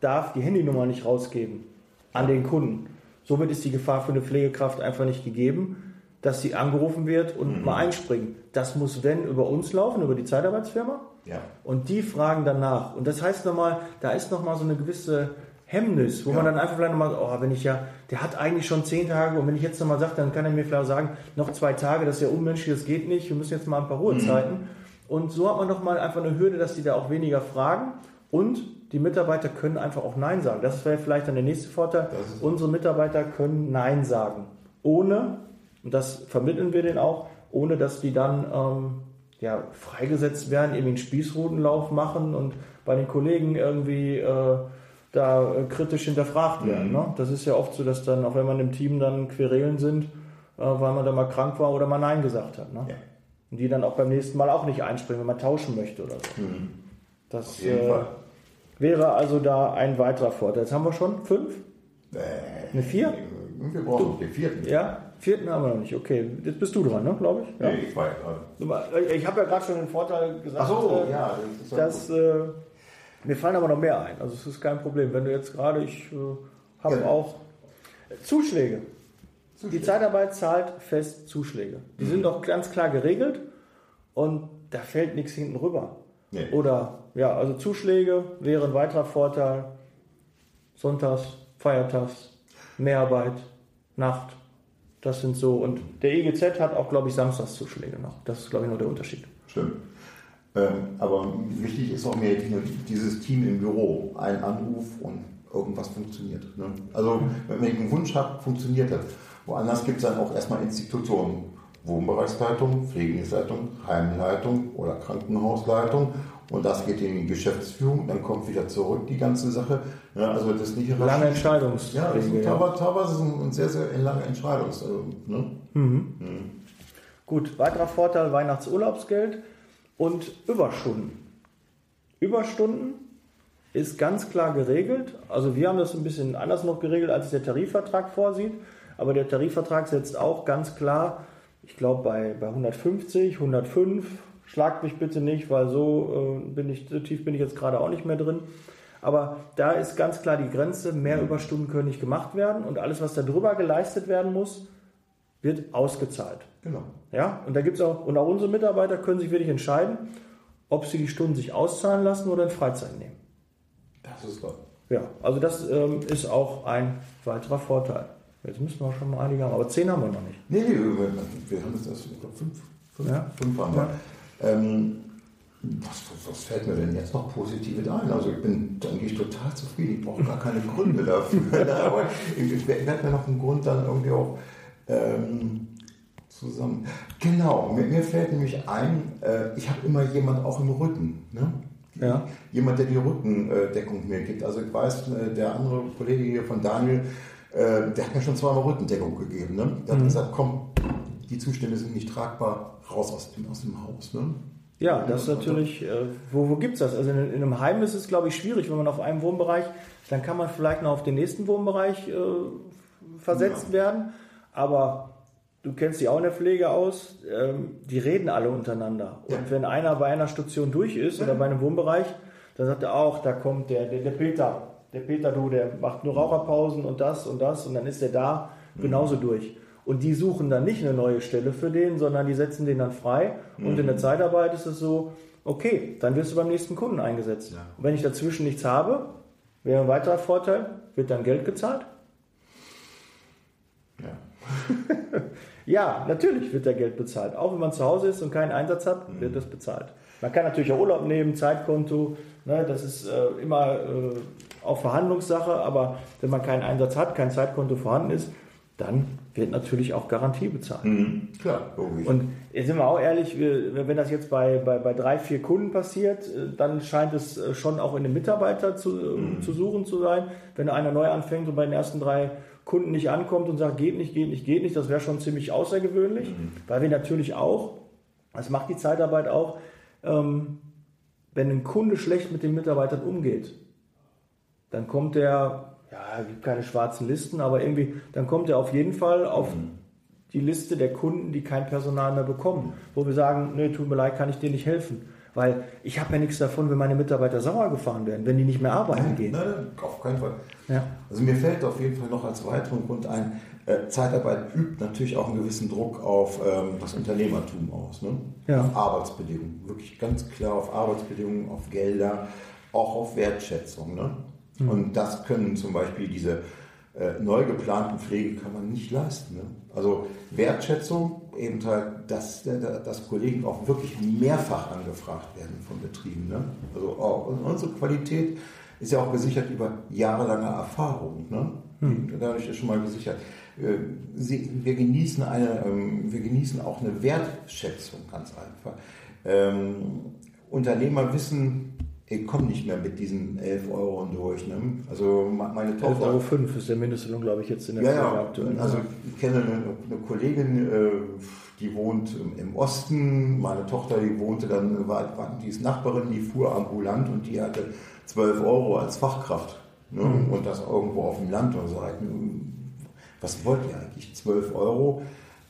darf die Handynummer nicht rausgeben an den Kunden. Somit ist die Gefahr für eine Pflegekraft einfach nicht gegeben, dass sie angerufen wird und mhm. mal einspringen. Das muss, wenn, über uns laufen, über die Zeitarbeitsfirma. Ja. Und die fragen danach. Und das heißt nochmal, da ist nochmal so eine gewisse Hemmnis, wo Ja. man dann einfach vielleicht nochmal, oh, wenn ich ja, der hat eigentlich schon zehn Tage und wenn ich jetzt nochmal sage, dann kann er mir vielleicht sagen, noch zwei Tage, das ist ja unmenschlich, das geht nicht, wir müssen jetzt mal ein paar Ruhezeiten. Und so hat man doch mal einfach eine Hürde, dass die da auch weniger fragen und die Mitarbeiter können einfach auch Nein sagen. Das wäre vielleicht dann der nächste Vorteil. Unsere Mitarbeiter können Nein sagen. Ohne, und das vermitteln wir denen auch, ohne dass die dann ähm, ja, freigesetzt werden, irgendwie einen Spießrutenlauf machen und bei den Kollegen irgendwie äh, da äh, kritisch hinterfragt werden. Mhm. Ne? Das ist ja oft so, dass dann, auch wenn man im Team dann Querelen sind, äh, weil man da mal krank war oder mal Nein gesagt hat. Ne? Ja. Und die dann auch beim nächsten Mal auch nicht einspringen, wenn man tauschen möchte oder so. Das Mhm. Jeden äh, wäre also da ein weiterer Vorteil. Jetzt haben wir schon fünf? Äh, Eine vier? Wir brauchen den vierten. Ja? Vierten haben wir noch nicht. Okay, jetzt bist du dran, ne, glaube ich. Ja. Nee, ich war ja äh, Ich habe ja gerade schon den Vorteil gesagt, so, äh, ja. Das dass äh, mir fallen aber noch mehr ein. Also es ist kein Problem. Wenn du jetzt gerade, ich äh, habe Ja. auch äh, Zuschläge. Die. Zeitarbeit zahlt fest Zuschläge. Die sind auch ganz klar geregelt und da fällt nichts hinten rüber. Nee. Oder ja, also Zuschläge wäre ein weiterer Vorteil. Sonntags, Feiertags, Mehrarbeit, Nacht. Das sind so. Und der EGZ hat auch, glaube ich, Samstagszuschläge noch. Das ist, glaube ich, nur der Unterschied. Stimmt. Ähm, aber wichtig ist auch mehr die- dieses Team im Büro. Ein Anruf und irgendwas funktioniert. Ne? Also, wenn ich einen Wunsch habe, funktioniert das. Woanders gibt es dann auch erstmal Institutionen. Wohnbereichsleitung, Pflegedienstleitung, Heimleitung oder Krankenhausleitung. Und das geht in die Geschäftsführung, dann kommt wieder zurück die ganze Sache. Ja, also das ist nicht Lange Ja, Entscheidungswege. das ist ja. teilweise, ein, ein sehr, sehr lange Entscheidungs... Also, ne? Gut, weiterer Vorteil Weihnachtsurlaubsgeld und Überstunden. Überstunden ist ganz klar geregelt. Also wir haben das ein bisschen anders noch geregelt, als es der Tarifvertrag vorsieht. Aber der Tarifvertrag setzt auch ganz klar, ich glaube bei, bei 150, 105, schlagt mich bitte nicht, weil so äh, bin ich, so tief bin ich jetzt gerade auch nicht mehr drin. Aber da ist ganz klar die Grenze, mehr Überstunden können nicht gemacht werden und alles, was da drüber geleistet werden muss, wird ausgezahlt. Genau. Ja, und da gibt es auch, und auch unsere Mitarbeiter können sich wirklich entscheiden, ob sie die Stunden sich auszahlen lassen oder in Freizeit nehmen. Das ist toll. Ja, also das ähm, ist auch ein weiterer Vorteil. Jetzt müssen wir schon mal einige haben, aber zehn haben wir noch nicht. Nee, nee, wir, wir haben jetzt erst ich glaub, fünf, fünf, Ja. fünf haben wir. Ähm, was, was, fällt mir denn jetzt noch Positives ein? Also ich bin eigentlich total zufrieden. Ich brauche gar keine Gründe dafür. Aber ich, ich werde mir noch einen Grund dann irgendwie auch ähm, zusammen. Genau, mir, mir fällt nämlich ein, äh, ich habe immer jemand auch im Rücken. Ne? Ja. Jemand, der die Rückendeckung mir gibt. Also ich weiß, äh, der andere Kollege hier von Daniel, äh, der hat mir schon zweimal Rückendeckung gegeben. Ne? Der hat gesagt, komm, die Zustände sind nicht tragbar, raus aus dem, aus dem Haus. Ne? Ja, das ist natürlich, äh, wo, wo gibt es das? Also in, in einem Heim ist es, glaube ich, schwierig, wenn man auf einem Wohnbereich, dann kann man vielleicht noch auf den nächsten Wohnbereich äh, versetzt werden. Aber du kennst die auch in der Pflege aus, ähm, die reden alle untereinander. Und Ja. wenn einer bei einer Station durch ist oder bei einem Wohnbereich, dann sagt er auch, da kommt der, der, der Peter, der Peter, du, der macht nur Raucherpausen und das und das und dann ist der da genauso durch. Und die suchen dann nicht eine neue Stelle für den, sondern die setzen den dann frei. Und in der Zeitarbeit ist es so, okay, dann wirst du beim nächsten Kunden eingesetzt. Ja. Und wenn ich dazwischen nichts habe, wäre ein weiterer Vorteil, wird dann Geld gezahlt? Ja. Ja, natürlich wird da Geld bezahlt. Auch wenn man zu Hause ist und keinen Einsatz hat, wird das bezahlt. Man kann natürlich auch Urlaub nehmen, Zeitkonto, ne, das ist äh, immer äh, auch Verhandlungssache, aber wenn man keinen Einsatz hat, kein Zeitkonto vorhanden ist, dann wird natürlich auch Garantie bezahlt. Mhm. Klar, logisch. Und jetzt sind wir auch ehrlich, wir, wenn das jetzt bei, bei, bei drei, vier Kunden passiert, äh, dann scheint es äh, schon auch in den Mitarbeiter zu, äh, zu suchen zu sein. Wenn einer neu anfängt und bei den ersten drei Kunden nicht ankommt und sagt, geht nicht, geht nicht, geht nicht, das wäre schon ziemlich außergewöhnlich, weil wir natürlich auch, das macht die Zeitarbeit auch, ähm, wenn ein Kunde schlecht mit den Mitarbeitern umgeht, dann kommt der, ja, es gibt keine schwarzen Listen, aber irgendwie, dann kommt er auf jeden Fall auf die Liste der Kunden, die kein Personal mehr bekommen, wo wir sagen, nee, tut mir leid, kann ich dir nicht helfen. Weil ich habe ja nichts davon, wenn meine Mitarbeiter sauer gefahren werden, wenn die nicht mehr arbeiten gehen. Nein, nein, auf keinen Fall. Ja. Also mir fällt auf jeden Fall noch als weiteren Grund ein, Zeitarbeit übt natürlich auch einen gewissen Druck auf ähm, das Unternehmertum aus. Ne? Ja. Auf Arbeitsbedingungen. Wirklich ganz klar auf Arbeitsbedingungen, auf Gelder, auch auf Wertschätzung. Ne? Mhm. Und das können zum Beispiel diese äh, neu geplanten Pflege kann man nicht leisten. Ne? Also Wertschätzung, eben halt, dass, dass Kollegen auch wirklich mehrfach angefragt werden von Betrieben. Ne? Also auch unsere Qualität ist ja auch gesichert über jahrelange Erfahrung. Ne? Hm. Dadurch ist schon mal gesichert. Äh, wir, genießen eine, ähm, wir genießen auch eine Wertschätzung ganz einfach. Ähm, Unternehmer wissen, ich komme nicht mehr mit diesen 11 Euro durch. Ne? Also meine Tochter. 11,05 Euro ist der Mindestlohn, glaube ich, jetzt in der ja, aktuell. Also ich kenne eine, eine Kollegin, äh, die wohnt im Osten. Meine Tochter, die wohnte dann, war, die ist Nachbarin, die fuhr ambulant und die hatte 12 Euro als Fachkraft. Ne? Mhm. Und das irgendwo auf dem Land und so. Was wollt ihr eigentlich? 12 Euro?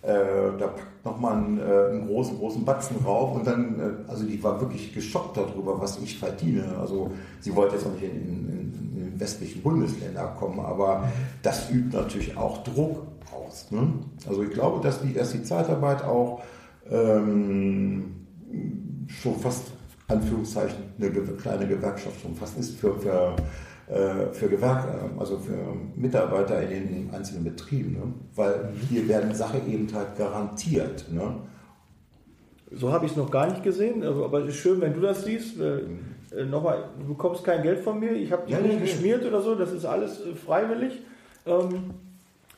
Äh, da packt nochmal einen, äh, einen großen, großen Batzen rauf und dann, äh, also die war wirklich geschockt darüber, was ich verdiene. Also sie wollte jetzt auch nicht in, in, in den westlichen Bundesländer kommen, aber das übt natürlich auch Druck aus. Ne? Also ich glaube, dass die, dass die Zeitarbeit auch ähm, schon fast Anführungszeichen eine kleine Gewerkschaft schon fast ist für, für für Gewerk, äh, also für Mitarbeiter in den einzelnen Betrieben. Ne? Weil hier werden Sachen eben halt garantiert. Ne? So habe ich es noch gar nicht gesehen, also, aber es ist schön, wenn du das siehst. Äh, mhm. Nochmal, du bekommst kein Geld von mir, ich habe dich ja, nicht geschmiert oder so, das ist alles freiwillig. Ähm,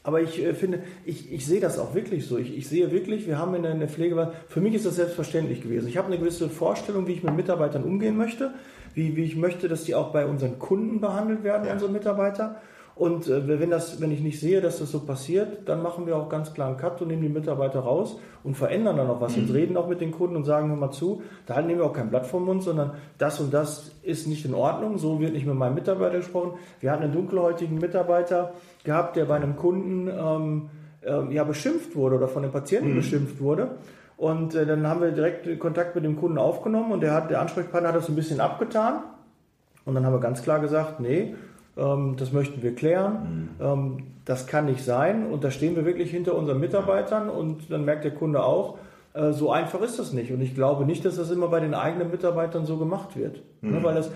aber ich äh, finde, ich, ich sehe das auch wirklich so. Ich, ich sehe wirklich, wir haben in der, in der Pflege, für mich ist das selbstverständlich gewesen. Ich habe eine gewisse Vorstellung, wie ich mit Mitarbeitern umgehen möchte wie, wie ich möchte, dass die auch bei unseren Kunden behandelt werden, ja. unsere Mitarbeiter. Und äh, wenn, das, wenn ich nicht sehe, dass das so passiert, dann machen wir auch ganz klar einen Cut und nehmen die Mitarbeiter raus und verändern dann auch was mhm. und reden auch mit den Kunden und sagen, hör mal zu, da nehmen wir auch kein Blatt vom Mund, sondern das und das ist nicht in Ordnung, so wird nicht mit meinem Mitarbeiter gesprochen. Wir hatten einen dunkelhäutigen Mitarbeiter gehabt, der bei einem Kunden ähm, äh, ja, beschimpft wurde oder von den Patienten mhm. beschimpft wurde. Und äh, dann haben wir direkt Kontakt mit dem Kunden aufgenommen und der, hat, der Ansprechpartner hat das ein bisschen abgetan. Und dann haben wir ganz klar gesagt, nee, das möchten wir klären. Mhm. Ähm, das kann nicht sein. Und da stehen wir wirklich hinter unseren Mitarbeitern und dann merkt der Kunde auch, äh, so einfach ist das nicht. Und ich glaube nicht, dass das immer bei den eigenen Mitarbeitern so gemacht wird. Ne, mhm. Weil das,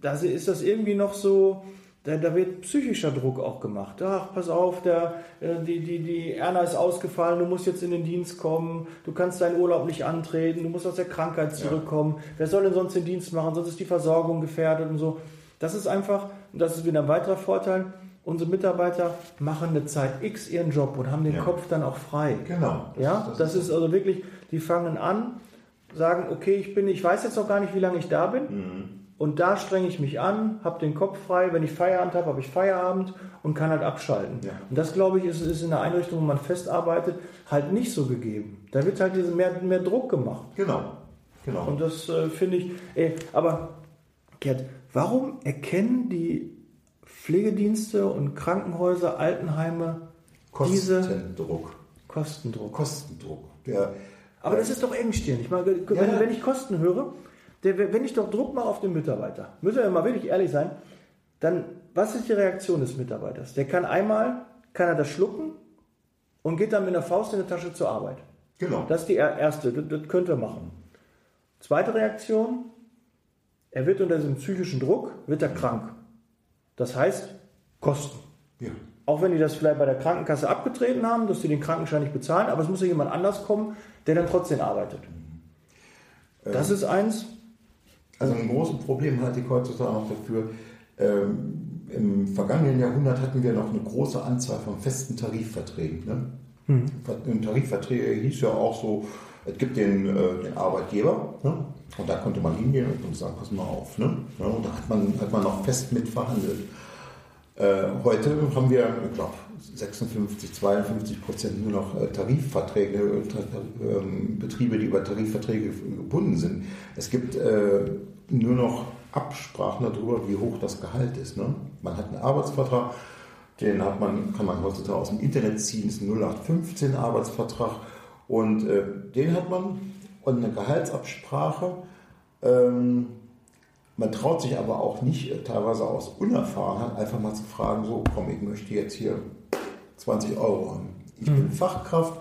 da ist das irgendwie noch so, da, da, wird psychischer Druck auch gemacht. Ach, pass auf, der, äh, die, die, die Erna ist ausgefallen, du musst jetzt in den Dienst kommen, du kannst deinen Urlaub nicht antreten, du musst aus der Krankheit zurückkommen. Ja. Wer soll denn sonst den Dienst machen? Sonst ist die Versorgung gefährdet und so. Das ist einfach, und das ist wieder ein weiterer Vorteil, unsere Mitarbeiter machen eine Zeit X ihren Job und haben den ja. Kopf dann auch frei. Genau. Das, ja, das, das ist, ist also wirklich, die fangen an, sagen, okay, ich bin, ich weiß jetzt noch gar nicht, wie lange ich da bin. Mhm und da strenge ich mich an, habe den Kopf frei. Wenn ich Feierabend habe, habe ich Feierabend und kann halt abschalten. Ja. Und das, glaube ich, ist, ist in der Einrichtung, wo man festarbeitet, halt nicht so gegeben. Da wird halt diese mehr, mehr Druck gemacht. Genau. genau. Und das äh, finde ich. Äh, aber, Gerd, warum erkennen die Pflegedienste und Krankenhäuser, Altenheime Kostendruck. Kostendruck. Kostendruck. Der, aber das ist doch engstirnig. Wenn, ja. wenn ich Kosten höre, der, wenn ich doch Druck mache auf den Mitarbeiter, müssen wir mal wirklich ehrlich sein, dann, was ist die Reaktion des Mitarbeiters? Der kann einmal, kann er das schlucken und geht dann mit einer Faust in der Tasche zur Arbeit. Genau. Das ist die erste, das, das könnt ihr machen. Zweite Reaktion, er wird unter diesem psychischen Druck, wird er krank. Das heißt, Kosten. Ja. Auch wenn die das vielleicht bei der Krankenkasse abgetreten haben, dass sie den Krankenschein nicht bezahlen, aber es muss ja jemand anders kommen, der dann trotzdem arbeitet. Das ähm, ist eins. Also ein großes Problem halte ich heutzutage noch dafür. Ähm, Im vergangenen Jahrhundert hatten wir noch eine große Anzahl von festen Tarifverträgen. Ne? Mhm. Tarifverträge hieß ja auch so, es gibt den, äh, den Arbeitgeber ne? und da konnte man hingehen und sagen, pass mal auf. Ne? Ja, und da hat man, hat man noch fest mit verhandelt. Äh, heute haben wir, ich glaube, 56, 52 Prozent nur noch äh, Tarifverträge, äh, ähm, Betriebe, die über Tarifverträge gebunden sind. Es gibt äh, nur noch Absprachen darüber, wie hoch das Gehalt ist. Ne? Man hat einen Arbeitsvertrag, den hat man, kann man heutzutage aus dem Internet ziehen, ist ein 0815 Arbeitsvertrag und äh, den hat man und eine Gehaltsabsprache. Ähm, man traut sich aber auch nicht, äh, teilweise aus Unerfahrenheit, einfach mal zu fragen, so komm, ich möchte jetzt hier 20 Euro haben. Ich mhm. bin Fachkraft,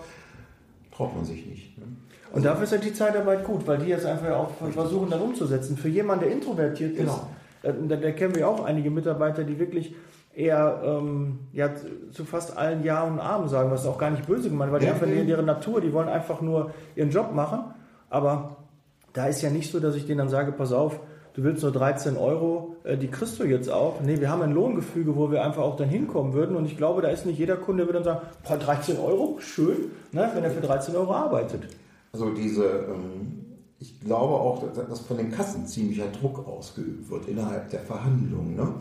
traut man sich nicht. Ne? Also und dafür ist ja die Zeitarbeit gut, weil die jetzt einfach auch versuchen, dann umzusetzen. Für jemanden, der introvertiert genau. ist, Äh, da, da kennen wir auch einige Mitarbeiter, die wirklich eher ähm, ja, zu fast allen Ja und Abend sagen, was auch gar nicht böse gemeint, weil die einfach in ihrer Natur, die wollen einfach nur ihren Job machen. Aber da ist ja nicht so, dass ich denen dann sage, pass auf, du willst nur 13 Euro, äh, die kriegst du jetzt auch. Nee, wir haben ein Lohngefüge, wo wir einfach auch dann hinkommen würden. Und ich glaube, da ist nicht jeder Kunde, der würde dann sagen, boah, 13 Euro, schön, ne, wenn er für 13 Euro arbeitet. Also diese, ähm, ich glaube auch, dass von den Kassen ziemlicher Druck ausgeübt wird innerhalb der Verhandlungen. Ne?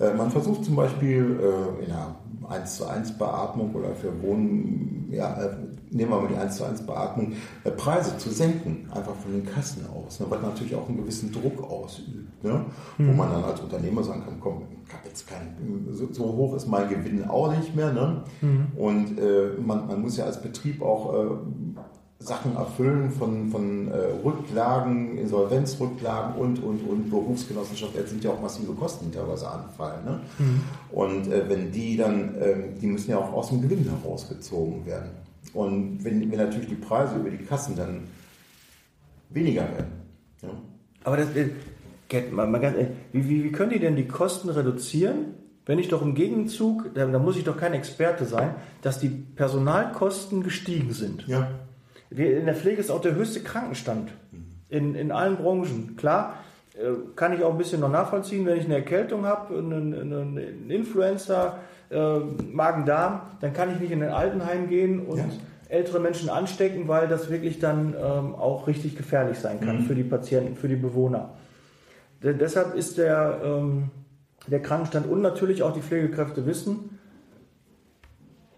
Äh, man versucht zum Beispiel äh, in einer 1 zu 1 Beatmung oder für Wohnen, ja, äh, nehmen wir mal die 1 zu 1 Beatmung, Preise zu senken, einfach von den Kassen aus, ne, was natürlich auch einen gewissen Druck ausübt, ne, mhm. wo man dann als Unternehmer sagen kann, komm, jetzt kein, so, so, hoch ist mein Gewinn auch nicht mehr. Ne? Mhm. Und äh, man, man, muss ja als Betrieb auch äh, Sachen erfüllen von, von äh, Rücklagen, Insolvenzrücklagen und, und, und Berufsgenossenschaft. Jetzt sind ja auch massive Kosten, die teilweise anfallen. Ne? Mhm. Und äh, wenn die dann, äh, die müssen ja auch aus dem Gewinn herausgezogen werden. Und wenn, wenn natürlich die Preise über die Kassen dann weniger werden. Ja? Aber das, mal, mal ganz, wie, wie, wie können die denn die Kosten reduzieren, wenn ich doch im Gegenzug, da, da muss ich doch kein Experte sein, dass die Personalkosten gestiegen sind. Ja in der Pflege ist auch der höchste Krankenstand in, in allen Branchen. Klar, äh, kann ich auch ein bisschen noch nachvollziehen, wenn ich eine Erkältung habe, einen, einen Influencer, äh, Magen-Darm, dann kann ich nicht in ein Altenheim gehen und ja. ältere Menschen anstecken, weil das wirklich dann ähm, auch richtig gefährlich sein kann mhm. für die Patienten, für die Bewohner. De deshalb ist der, ähm, der Krankenstand und natürlich auch die Pflegekräfte wissen,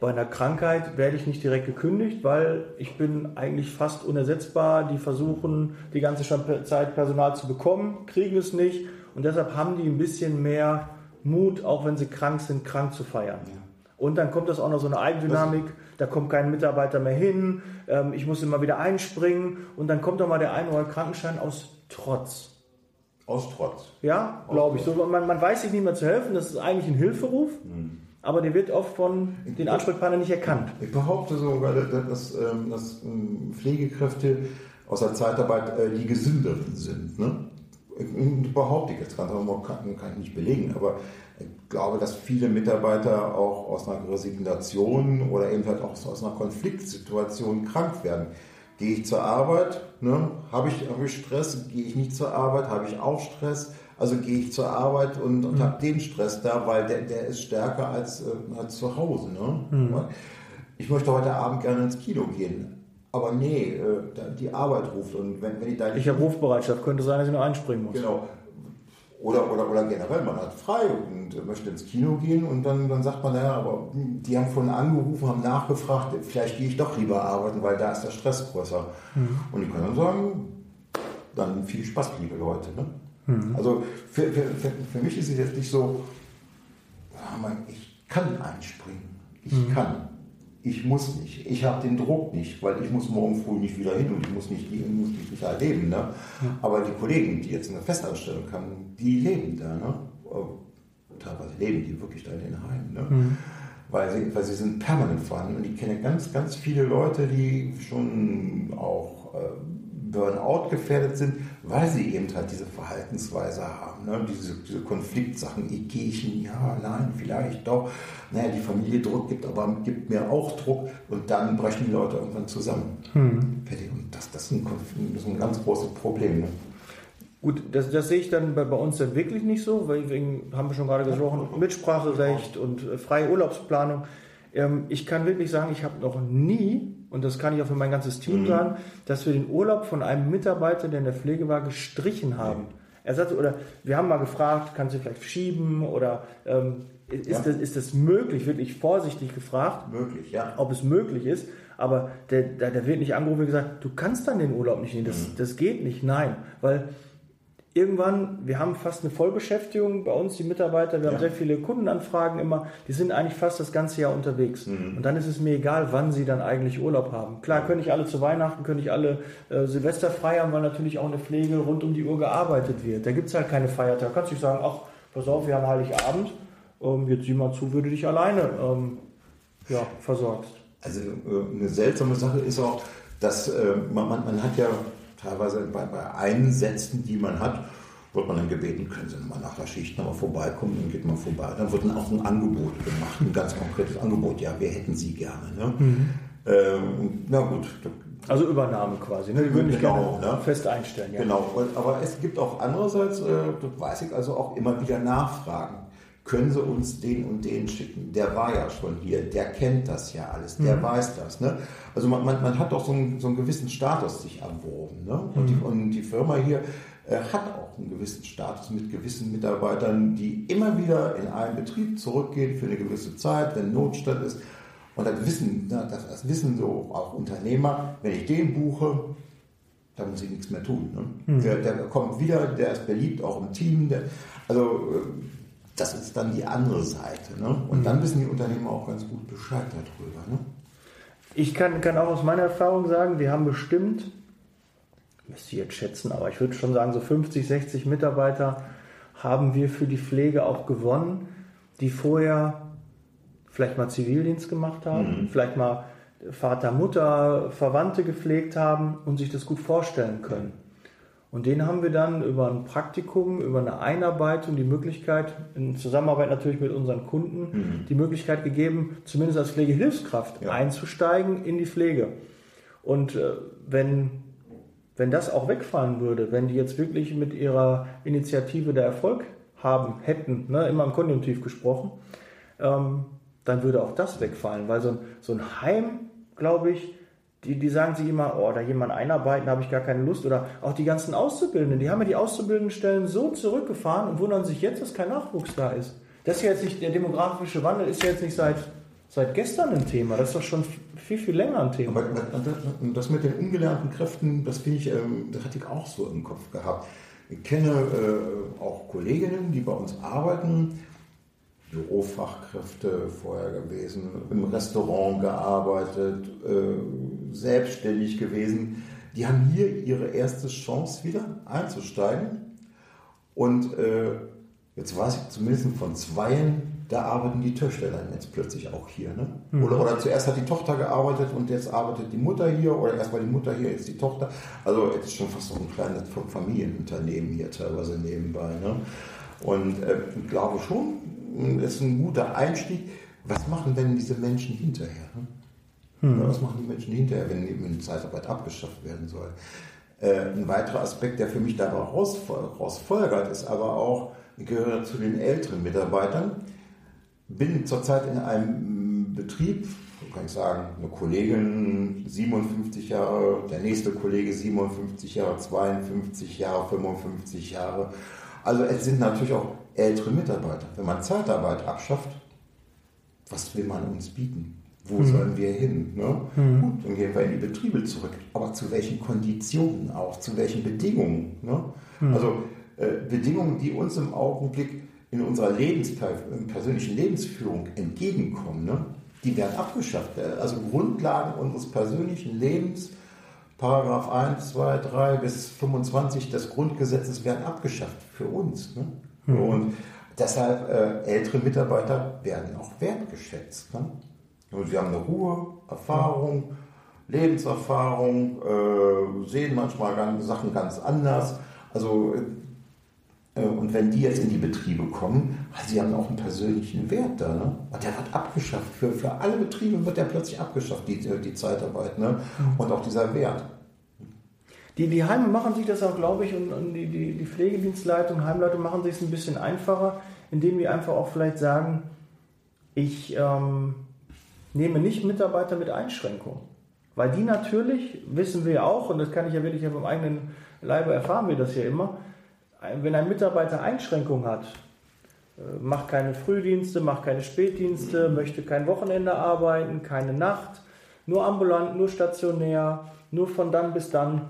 bei einer Krankheit werde ich nicht direkt gekündigt, weil ich bin eigentlich fast unersetzbar. Die versuchen die ganze Zeit Personal zu bekommen, kriegen es nicht und deshalb haben die ein bisschen mehr Mut, auch wenn sie krank sind, krank zu feiern. Ja. Und dann kommt das auch noch so eine Eigendynamik, da kommt kein Mitarbeiter mehr hin, ähm, ich muss immer wieder einspringen und dann kommt doch mal der ein oder Krankenschein aus Trotz. Aus Trotz. Ja, glaube ich. So, man, man weiß sich nicht mehr zu helfen, das ist eigentlich ein Hilferuf. Mhm aber der wird oft von den Ansprechpartnern nicht erkannt. Ich behaupte sogar, dass, ähm, dass ähm, Pflegekräfte aus der Zeitarbeit äh, die gesünderen sind. Ne? Behaupte ich jetzt ganz kann, kann ich nicht belegen, aber ich glaube, dass viele Mitarbeiter auch aus einer Resignation oder eben halt auch aus einer Konfliktsituation krank werden. Gehe ich zur Arbeit, ne? habe ich, hab ich Stress, gehe ich nicht zur Arbeit, habe ich auch Stress, also gehe ich zur Arbeit und, und mhm. habe den Stress da, weil der, der ist stärker als, äh, als zu Hause. Ne? Mhm. Ich möchte heute Abend gerne ins Kino gehen. Aber nee, äh, die Arbeit ruft und wenn, wenn ich da Ich habe Rufbereitschaft, könnte sein, dass ich nur einspringen muss. Genau. Oder, oder, oder generell, man hat frei und möchte ins Kino gehen und dann, dann sagt man, naja, aber die haben vorhin angerufen, haben nachgefragt, vielleicht gehe ich doch lieber arbeiten, weil da ist der Stress größer. Mhm. Und die können dann sagen, dann viel Spaß, liebe Leute. Ne? Mhm. Also für, für, für, für, mich ist es jetzt nicht so, ich kann einspringen. Ich mhm. kann. Ich muss nicht. Ich habe den Druck nicht, weil ich muss morgen früh nicht wieder hin und ich muss nicht, ich muss nicht erleben. Ne? Mhm. Aber die Kollegen, die jetzt in der Festanstellung haben, die leben da. Ne? Äh, teilweise leben die wirklich da in den Heimen. Ne? Mhm. Weil, sie, weil sie sind permanent vorhanden. Und ich kenne ganz, ganz viele Leute, die schon auch äh, Burnout gefährdet sind, weil sie eben halt diese Verhaltensweise haben, ne? diese, diese Konfliktsachen, ich gehe ich ein ja, nein, vielleicht doch, naja, die Familie Druck gibt, aber gibt mir auch Druck und dann brechen die Leute irgendwann zusammen. Hm. Und das, das, ist ein, das, ist ein, ganz großes Problem. Ne? Gut, das, das, sehe ich dann bei, bei, uns dann wirklich nicht so, weil wegen, haben wir schon gerade gesprochen, Mitspracherecht und äh, freie Urlaubsplanung. Ähm, ich kann wirklich sagen, ich habe noch nie und das kann ich auch für mein ganzes Team mhm. sagen, dass wir den Urlaub von einem Mitarbeiter, der in der Pflege war, gestrichen haben. Mhm. Er sagte, oder wir haben mal gefragt, kannst du vielleicht schieben oder ähm, ist, ja. das, ist das möglich, wirklich vorsichtig gefragt, möglich, ja. ob es möglich ist. Aber der, der, der wird nicht angerufen und gesagt, du kannst dann den Urlaub nicht nehmen, das, mhm. das geht nicht. Nein, weil irgendwann, wir haben fast eine Vollbeschäftigung bei uns, die Mitarbeiter, wir ja. haben sehr viele Kundenanfragen immer, die sind eigentlich fast das ganze Jahr unterwegs. Mhm. Und dann ist es mir egal, wann sie dann eigentlich Urlaub haben. Klar, können nicht alle zu Weihnachten, können nicht alle äh, Silvester frei haben, weil natürlich auch eine Pflege rund um die Uhr gearbeitet wird. Da gibt es halt keine Feiertage. Da kannst du nicht sagen, ach, pass auf, wir haben Heiligabend, ähm, jetzt sieh mal zu, würde dich alleine ähm, ja, versorgst. Also äh, eine seltsame Sache ist auch, dass äh, man, man, man hat ja teilweise bei, bei Einsätzen, die man hat, wird man dann gebeten, können Sie nochmal nach der Schicht nochmal vorbeikommen, dann geht man vorbei. Dann wird dann auch ein Angebot gemacht, ein ganz konkretes Angebot. Ja, wir hätten Sie gerne. Ne? Mhm. Ähm, na gut. Also Übernahme quasi, ne? Die würden mich genau, gerne ne? fest einstellen. Ja. Genau, aber es gibt auch andererseits, äh, das weiß ich also auch immer wieder Nachfragen können Sie uns den und den schicken? Der war ja schon hier, der kennt das ja alles, der mhm. weiß das. Ne? Also man, man, man, hat doch so einen, so einen gewissen Status sich erworben. Ne? Und, mhm. die, und die Firma hier äh, hat auch einen gewissen Status mit gewissen Mitarbeitern, die immer wieder in einen Betrieb zurückgehen für eine gewisse Zeit, wenn Notstand ist. Und das wissen, ne, das, das wissen so auch Unternehmer, wenn ich den buche, da muss ich nichts mehr tun. Ne? Mhm. Der, der, kommt wieder, der ist beliebt, auch im Team. Der, also äh, das ist dann die andere Seite. Ne? Und mhm. dann wissen die Unternehmer auch ganz gut Bescheid darüber. Ne? Ich kann, kann auch aus meiner Erfahrung sagen, wir haben bestimmt, müsste ich jetzt schätzen, aber ich würde schon sagen, so 50, 60 Mitarbeiter haben wir für die Pflege auch gewonnen, die vorher vielleicht mal Zivildienst gemacht haben, mhm. vielleicht mal Vater, Mutter, Verwandte gepflegt haben und sich das gut vorstellen können. Und den haben wir dann über ein Praktikum, über eine Einarbeitung, die Möglichkeit, in Zusammenarbeit natürlich mit unseren Kunden, mhm. die Möglichkeit gegeben, zumindest als Pflegehilfskraft ja. einzusteigen in die Pflege. Und äh, wenn, wenn das auch wegfallen würde, wenn die jetzt wirklich mit ihrer Initiative der Erfolg haben hätten, ne, immer im Konjunktiv gesprochen, ähm, dann würde auch das wegfallen, weil so ein, so ein Heim, glaube ich, die, die sagen sich immer, oh, da jemand einarbeiten, habe ich gar keine Lust. Oder auch die ganzen Auszubildenden, die haben ja die Auszubildendenstellen so zurückgefahren und wundern sich jetzt, dass kein Nachwuchs da ist. Das ist ja jetzt nicht, der demografische Wandel ist ja jetzt nicht seit, seit gestern ein Thema, das ist doch schon viel, viel länger ein Thema. Aber das mit den ungelernten Kräften, das finde ich, ähm, das hatte ich auch so im Kopf gehabt. Ich kenne äh, auch Kolleginnen, die bei uns arbeiten, Bürofachkräfte vorher gewesen, im Restaurant gearbeitet, äh, selbstständig gewesen. Die haben hier ihre erste Chance wieder einzusteigen. Und äh, jetzt weiß ich zumindest von zweien, da arbeiten die Töchter dann jetzt plötzlich auch hier. Ne? Mhm. Oder, oder zuerst hat die Tochter gearbeitet und jetzt arbeitet die Mutter hier oder erst war die Mutter hier, jetzt die Tochter. Also es ist schon fast so ein kleines Familienunternehmen hier teilweise nebenbei. Ne? Und äh, ich glaube schon, ist ein guter Einstieg. Was machen denn diese Menschen hinterher? Hm. Was machen die Menschen hinterher, wenn, die Zeitarbeit abgeschafft werden soll? Äh, ein weiterer Aspekt, der für mich daraus folgert, ist aber auch, ich gehöre zu den älteren Mitarbeitern, bin zurzeit in einem Betrieb, kann ich sagen, eine Kollegin 57 Jahre, der nächste Kollege 57 Jahre, 52 Jahre, 55 Jahre. Also es sind natürlich auch ältere Mitarbeiter. Wenn man Zeitarbeit abschafft, was will man uns bieten? Wo mhm. sollen wir hin? Ne? Mhm. Gut, dann gehen wir in die Betriebe zurück. Aber zu welchen Konditionen auch? Zu welchen Bedingungen? Ne? Mhm. Also äh, Bedingungen, die uns im Augenblick in unserer Lebens persönlichen Lebensführung entgegenkommen, ne? die werden abgeschafft. Also Grundlagen unseres persönlichen Lebens, Paragraph 1, 2, 3 bis 25 des Grundgesetzes werden abgeschafft für uns. Ne? Mhm. Und deshalb äh, ältere Mitarbeiter werden auch wertgeschätzt. Ne? Und wir haben eine Ruhe, Erfahrung, Lebenserfahrung, äh, sehen manchmal ganz, Sachen ganz anders. Also äh, und wenn die jetzt in die Betriebe kommen, also sie haben auch einen persönlichen Wert da. Ne? Und der wird abgeschafft. Für, für alle Betriebe wird der plötzlich abgeschafft, die, die Zeitarbeit. Ne? Mhm. Und auch dieser Wert. Die, die Heime machen sich das auch, glaube ich, und, und die, die, die Pflegedienstleitung, Heimleitung machen sich es ein bisschen einfacher, indem die einfach auch vielleicht sagen, ich ähm, nehme nicht Mitarbeiter mit Einschränkungen. Weil die natürlich, wissen wir auch, und das kann ich ja wirklich auf dem eigenen Leibe erfahren wir das ja immer, wenn ein Mitarbeiter Einschränkungen hat, äh, macht keine Frühdienste, macht keine Spätdienste, möchte kein Wochenende arbeiten, keine Nacht, nur ambulant, nur stationär, nur von dann bis dann,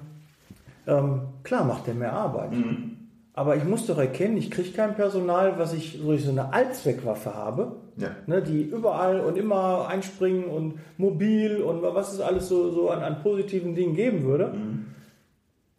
ähm, klar macht er mehr Arbeit. Mhm. Aber ich muss doch erkennen, ich kriege kein Personal, was ich, wo ich so eine Allzweckwaffe habe, ja. ne, die überall und immer einspringen und mobil und was es alles so, so an, an positiven Dingen geben würde. Mhm.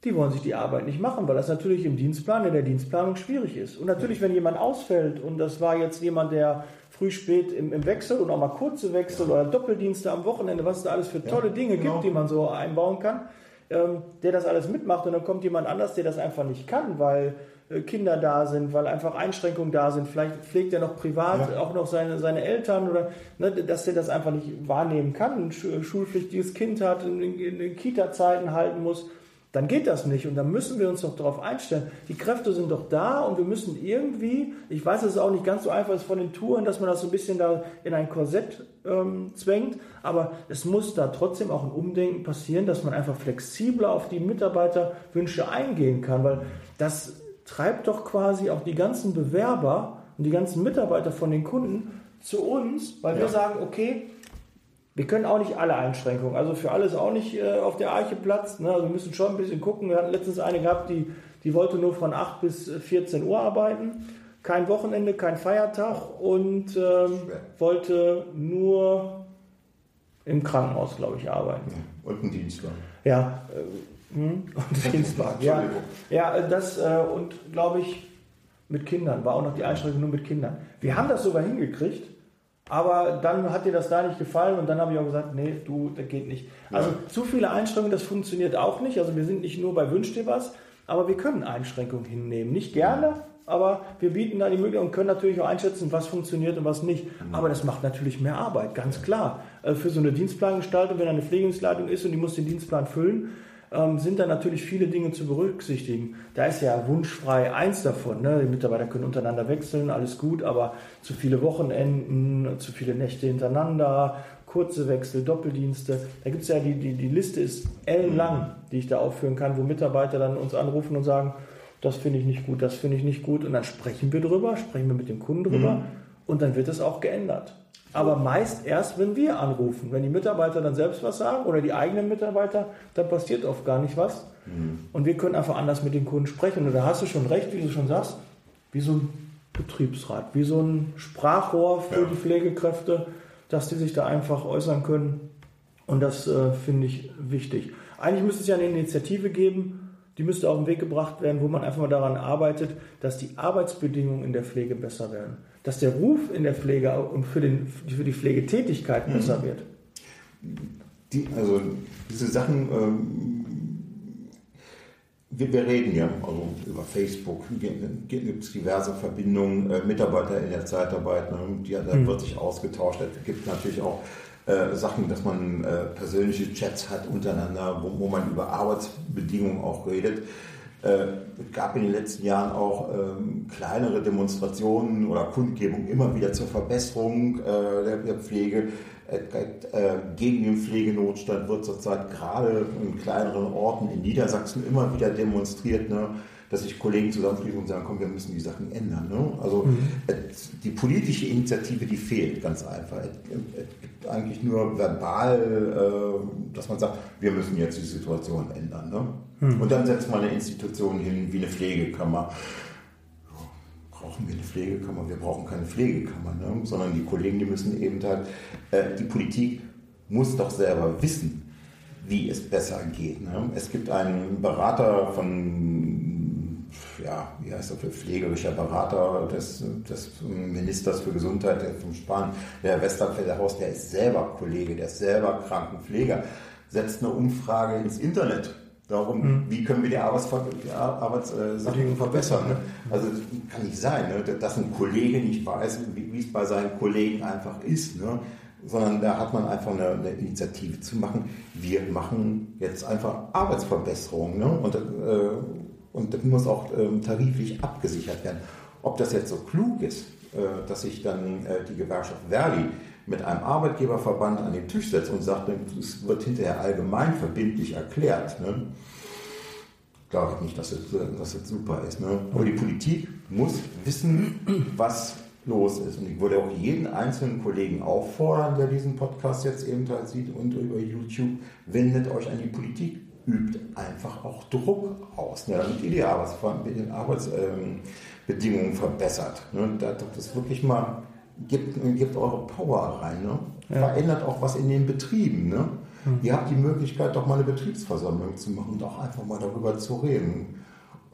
Die wollen sich die Arbeit nicht machen, weil das natürlich im Dienstplan, in der Dienstplanung schwierig ist. Und natürlich, wenn jemand ausfällt und das war jetzt jemand, der früh, spät im, im Wechsel und auch mal kurze Wechsel ja. oder Doppeldienste am Wochenende, was es da alles für tolle Dinge genau. gibt, die man so einbauen kann, ähm, der das alles mitmacht und dann kommt jemand anders, der das einfach nicht kann, weil äh, Kinder da sind, weil einfach Einschränkungen da sind. Vielleicht pflegt er noch privat ja. auch noch seine, seine Eltern oder ne, dass er das einfach nicht wahrnehmen kann, ein schulpflichtiges Kind hat, in, in, in Kita-Zeiten halten muss dann geht das nicht und dann müssen wir uns doch darauf einstellen. Die Kräfte sind doch da und wir müssen irgendwie, ich weiß, es ist auch nicht ganz so einfach ist von den Touren, dass man das so ein bisschen da in ein Korsett ähm, zwängt, aber es muss da trotzdem auch ein Umdenken passieren, dass man einfach flexibler auf die Mitarbeiterwünsche eingehen kann, weil das treibt doch quasi auch die ganzen Bewerber und die ganzen Mitarbeiter von den Kunden zu uns, weil ja. wir sagen, okay, wir können auch nicht alle Einschränkungen, also für alles auch nicht äh, auf der Arche Platz. Ne? Also wir müssen schon ein bisschen gucken. Wir hatten letztens eine gehabt, die, die wollte nur von 8 bis 14 Uhr arbeiten. Kein Wochenende, kein Feiertag und ähm, wollte nur im Krankenhaus, glaube ich, arbeiten. Und einen Dienstwagen. Ja, äh, hm, und einen Dienstwagen. ja, ja, das äh, und glaube ich mit Kindern, war auch noch die Einschränkung nur mit Kindern. Wir haben das sogar hingekriegt aber dann hat dir das da nicht gefallen und dann habe ich auch gesagt, nee, du, das geht nicht. Also ja. zu viele Einschränkungen, das funktioniert auch nicht. Also wir sind nicht nur bei Wünsch dir was, aber wir können Einschränkungen hinnehmen. Nicht gerne, aber wir bieten da die Möglichkeit und können natürlich auch einschätzen, was funktioniert und was nicht. Mhm. Aber das macht natürlich mehr Arbeit, ganz klar. Äh, für so eine Dienstplangestaltung, wenn eine Pflegedienstleitung ist und die muss den Dienstplan füllen, ähm, sind da natürlich viele Dinge zu berücksichtigen. Da ist ja wunschfrei eins davon. Ne? Die Mitarbeiter können untereinander wechseln, alles gut, aber zu viele Wochenenden, zu viele Nächte hintereinander, kurze Wechsel, Doppeldienste. Da gibt es ja die, die, die Liste ist ellenlang, die ich da aufführen kann, wo Mitarbeiter dann uns anrufen und sagen, das finde ich nicht gut, das finde ich nicht gut. Und dann sprechen wir drüber, sprechen wir mit dem Kunden drüber mhm. und dann wird es auch geändert. Aber meist erst, wenn wir anrufen. Wenn die Mitarbeiter dann selbst was sagen oder die eigenen Mitarbeiter, dann passiert oft gar nicht was. Mhm. Und wir können einfach anders mit den Kunden sprechen. Und da hast du schon recht, wie du schon sagst, wie so ein Betriebsrat, wie so ein Sprachrohr für ja. die Pflegekräfte, dass die sich da einfach äußern können. Und das äh, finde ich wichtig. Eigentlich müsste es ja eine Initiative geben, die müsste auf den Weg gebracht werden, wo man einfach mal daran arbeitet, dass die Arbeitsbedingungen in der Pflege besser werden dass der Ruf in der Pflege und für, den, für die Pflegetätigkeit mhm. besser wird? Die, also diese Sachen, ähm, wir, wir, reden ja also über Facebook, gibt es diverse Verbindungen, äh, Mitarbeiter in der Zeitarbeit, ne, die, da mhm. wird sich ausgetauscht. Es gibt natürlich auch äh, Sachen, dass man äh, persönliche Chats hat untereinander, wo, wo man über Arbeitsbedingungen auch redet. Äh, es gab in den letzten Jahren auch ähm, kleinere Demonstrationen oder Kundgebungen immer wieder zur Verbesserung äh, der, der, Pflege. Äh, gegen den Pflegenotstand wird zurzeit gerade in kleineren Orten in Niedersachsen immer wieder demonstriert. Ne? Dass sich Kollegen zusammenfließen und sagen, komm, wir müssen die Sachen ändern. Ne? Also mhm. die politische Initiative, die fehlt ganz einfach. Es, gibt eigentlich nur verbal, äh, dass man sagt, wir müssen jetzt die Situation ändern. Ne? Mhm. Und dann setzt man eine Institution hin wie eine Pflegekammer. Brauchen wir eine Pflegekammer? Wir brauchen keine Pflegekammer, ne? sondern die Kollegen, die müssen eben halt, äh, die Politik muss doch selber wissen, wie es besser geht. Ne? Es gibt einen Berater von ja, wie heißt er, für pflegerischer Berater des, des Ministers für Gesundheit vom Spahn, der Westerfelder Haus, der ist selber Kollege, der ist selber Krankenpfleger, setzt eine Umfrage ins Internet darum, mhm. wie können wir die, Arbeitsver die Arbeitssachen verbessern. Ne? Also kann nicht sein, ne? dass ein Kollege nicht weiß, wie es bei seinen Kollegen einfach ist. Ne? sondern da hat man einfach eine, eine, Initiative zu machen. Wir machen jetzt einfach Arbeitsverbesserungen. Ne? Und äh, und das muss auch ähm, tariflich abgesichert werden. Ob das jetzt so klug ist, äh, dass sich dann äh, die Gewerkschaft Verdi mit einem Arbeitgeberverband an den Tisch setzt und sagt, es wird hinterher allgemein verbindlich erklärt. Ne? Glaube ich nicht, dass das, dass das super ist. Ne? Aber die Politik muss wissen, was los ist. Und ich würde auch jeden einzelnen Kollegen auffordern, der diesen Podcast jetzt eben sieht und über YouTube, wendet euch an die Politik übt einfach auch Druck aus, ne, damit ihr die Arbeitsbedingungen verbessert. Ne, dass das wirklich mal gibt, gibt eure Power rein. Ne? Ja. Verändert auch was in den Betrieben. Ne? Mhm. Ihr habt die Möglichkeit, doch mal eine Betriebsversammlung zu machen und auch einfach mal darüber zu reden.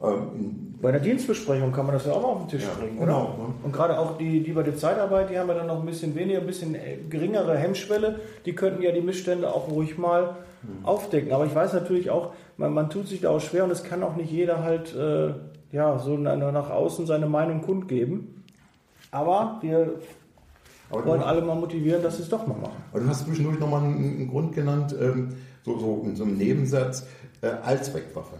Ähm, bei der Dienstbesprechung kann man das ja auch mal auf den Tisch ja, bringen, genau, oder? Ne? Und gerade auch die, die bei der Zeitarbeit, die haben ja dann noch ein bisschen weniger, ein bisschen äh, geringere Hemmschwelle. Die könnten ja die Missstände auch ruhig mal mhm. aufdecken. Aber ich weiß natürlich auch, man, man tut sich da auch schwer und es kann auch nicht jeder halt äh, ja, so nach außen seine Meinung kundgeben. Aber wir aber wollen alle mal motivieren, dass sie es doch mal machen. Aber du hast zwischendurch nochmal einen, einen Grund genannt, ähm, so, so in so einem Nebensatz, äh, Allzweckwaffe.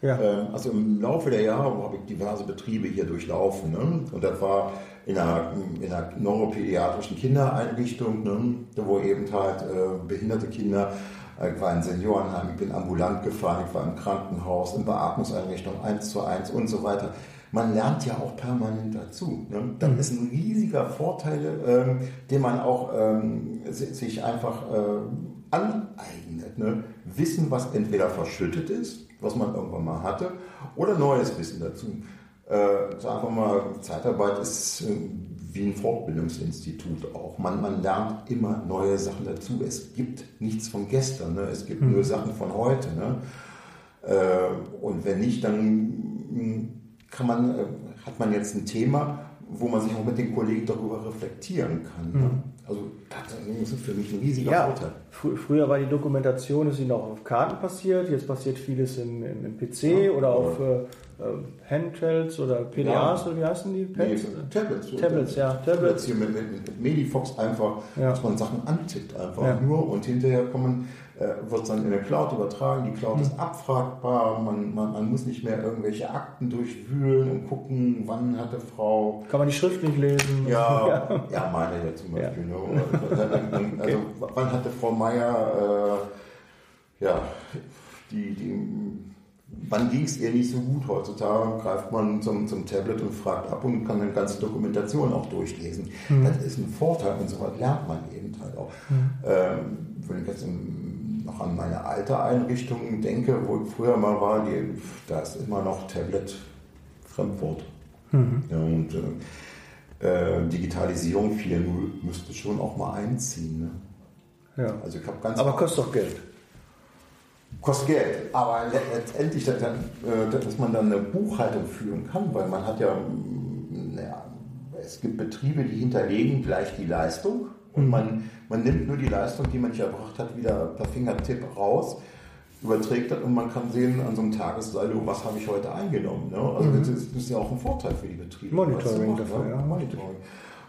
Ja. Ähm, also im Laufe der Jahre habe ich diverse Betriebe hier durchlaufen. Ne? Und das war in einer, in einer neuropädiatrischen Kindereinrichtung, ne? wo eben halt äh, behinderte Kinder, ich war in Seniorenheim, ich bin ambulant gefahren, ich war im Krankenhaus, in Beatmungseinrichtungen, eins zu eins und so weiter. Man lernt ja auch permanent dazu. Ne? Das mhm. ist ein riesiger Vorteil, ähm, den man auch ähm, sich einfach äh, aneignet. Ne? Wissen, was entweder verschüttet ist, was man irgendwann mal hatte, oder neues Wissen dazu. Äh, so einfach mal, Zeitarbeit ist äh, wie ein Fortbildungsinstitut auch. Man, man lernt immer neue Sachen dazu. Es gibt nichts von gestern, ne? es gibt mhm. nur Sachen von heute. Ne? Äh, und wenn nicht, dann hm, kann man, äh, hat man jetzt ein Thema, wo man sich auch mit den Kollegen darüber reflektieren kann. Ne? Mhm. Also das ist für mich ein riesiger ja, Vorteil. Fr früher war die Dokumentation, ist sie noch auf Karten passiert, jetzt passiert vieles im, im, im PC ja, oder auf äh, äh, Handhelds oder PDAs ja. oder wie heißen die? Pads? Nee, Tablets. Tablets, ja. Tablets. Hier mit, mit, mit Medifox einfach, ja. dass man Sachen antippt einfach nur und hinterher kommen äh, wird dann in der Cloud übertragen. Die Cloud mhm. ist abfragbar. Man, man, man, muss nicht mehr irgendwelche Akten durchwühlen und gucken, wann hatte Frau. Kann man die Schrift nicht lesen? Ja, ja. ja meine ja zum Beispiel. Ja. Ne? Also, okay. wann hatte Frau Meier, äh, ja, die, die wann ging es ihr nicht so gut? Heutzutage greift man zum, zum Tablet und fragt ab und kann eine ganze Dokumentation auch durchlesen. Mhm. Das ist ein Vorteil und so was lernt man eben halt auch. Mhm. Ähm, wenn ich jetzt im noch an meine alte Einrichtung denke, wo ich früher mal war, die, da ist immer noch Tablet Fremdwort. Mhm. Ja, und äh, äh, Digitalisierung 4.0 müsste schon auch mal einziehen. Ne? Ja. Also ich ganz aber kostet doch Geld. Kostet Geld, aber letztendlich, dass, äh, dass man dann eine Buchhaltung führen kann, weil man hat ja, naja, es gibt Betriebe, die hinterlegen gleich die Leistung und man, man nimmt nur die Leistung, die man nicht erbracht hat, wieder per Fingertipp raus, überträgt das und man kann sehen an so einem Tagessaldo, was habe ich heute eingenommen. Ne? Also mhm. das, ist, das, ist, ja auch ein Vorteil für die Betriebe. Monitoring dafür, ja. Monitoring.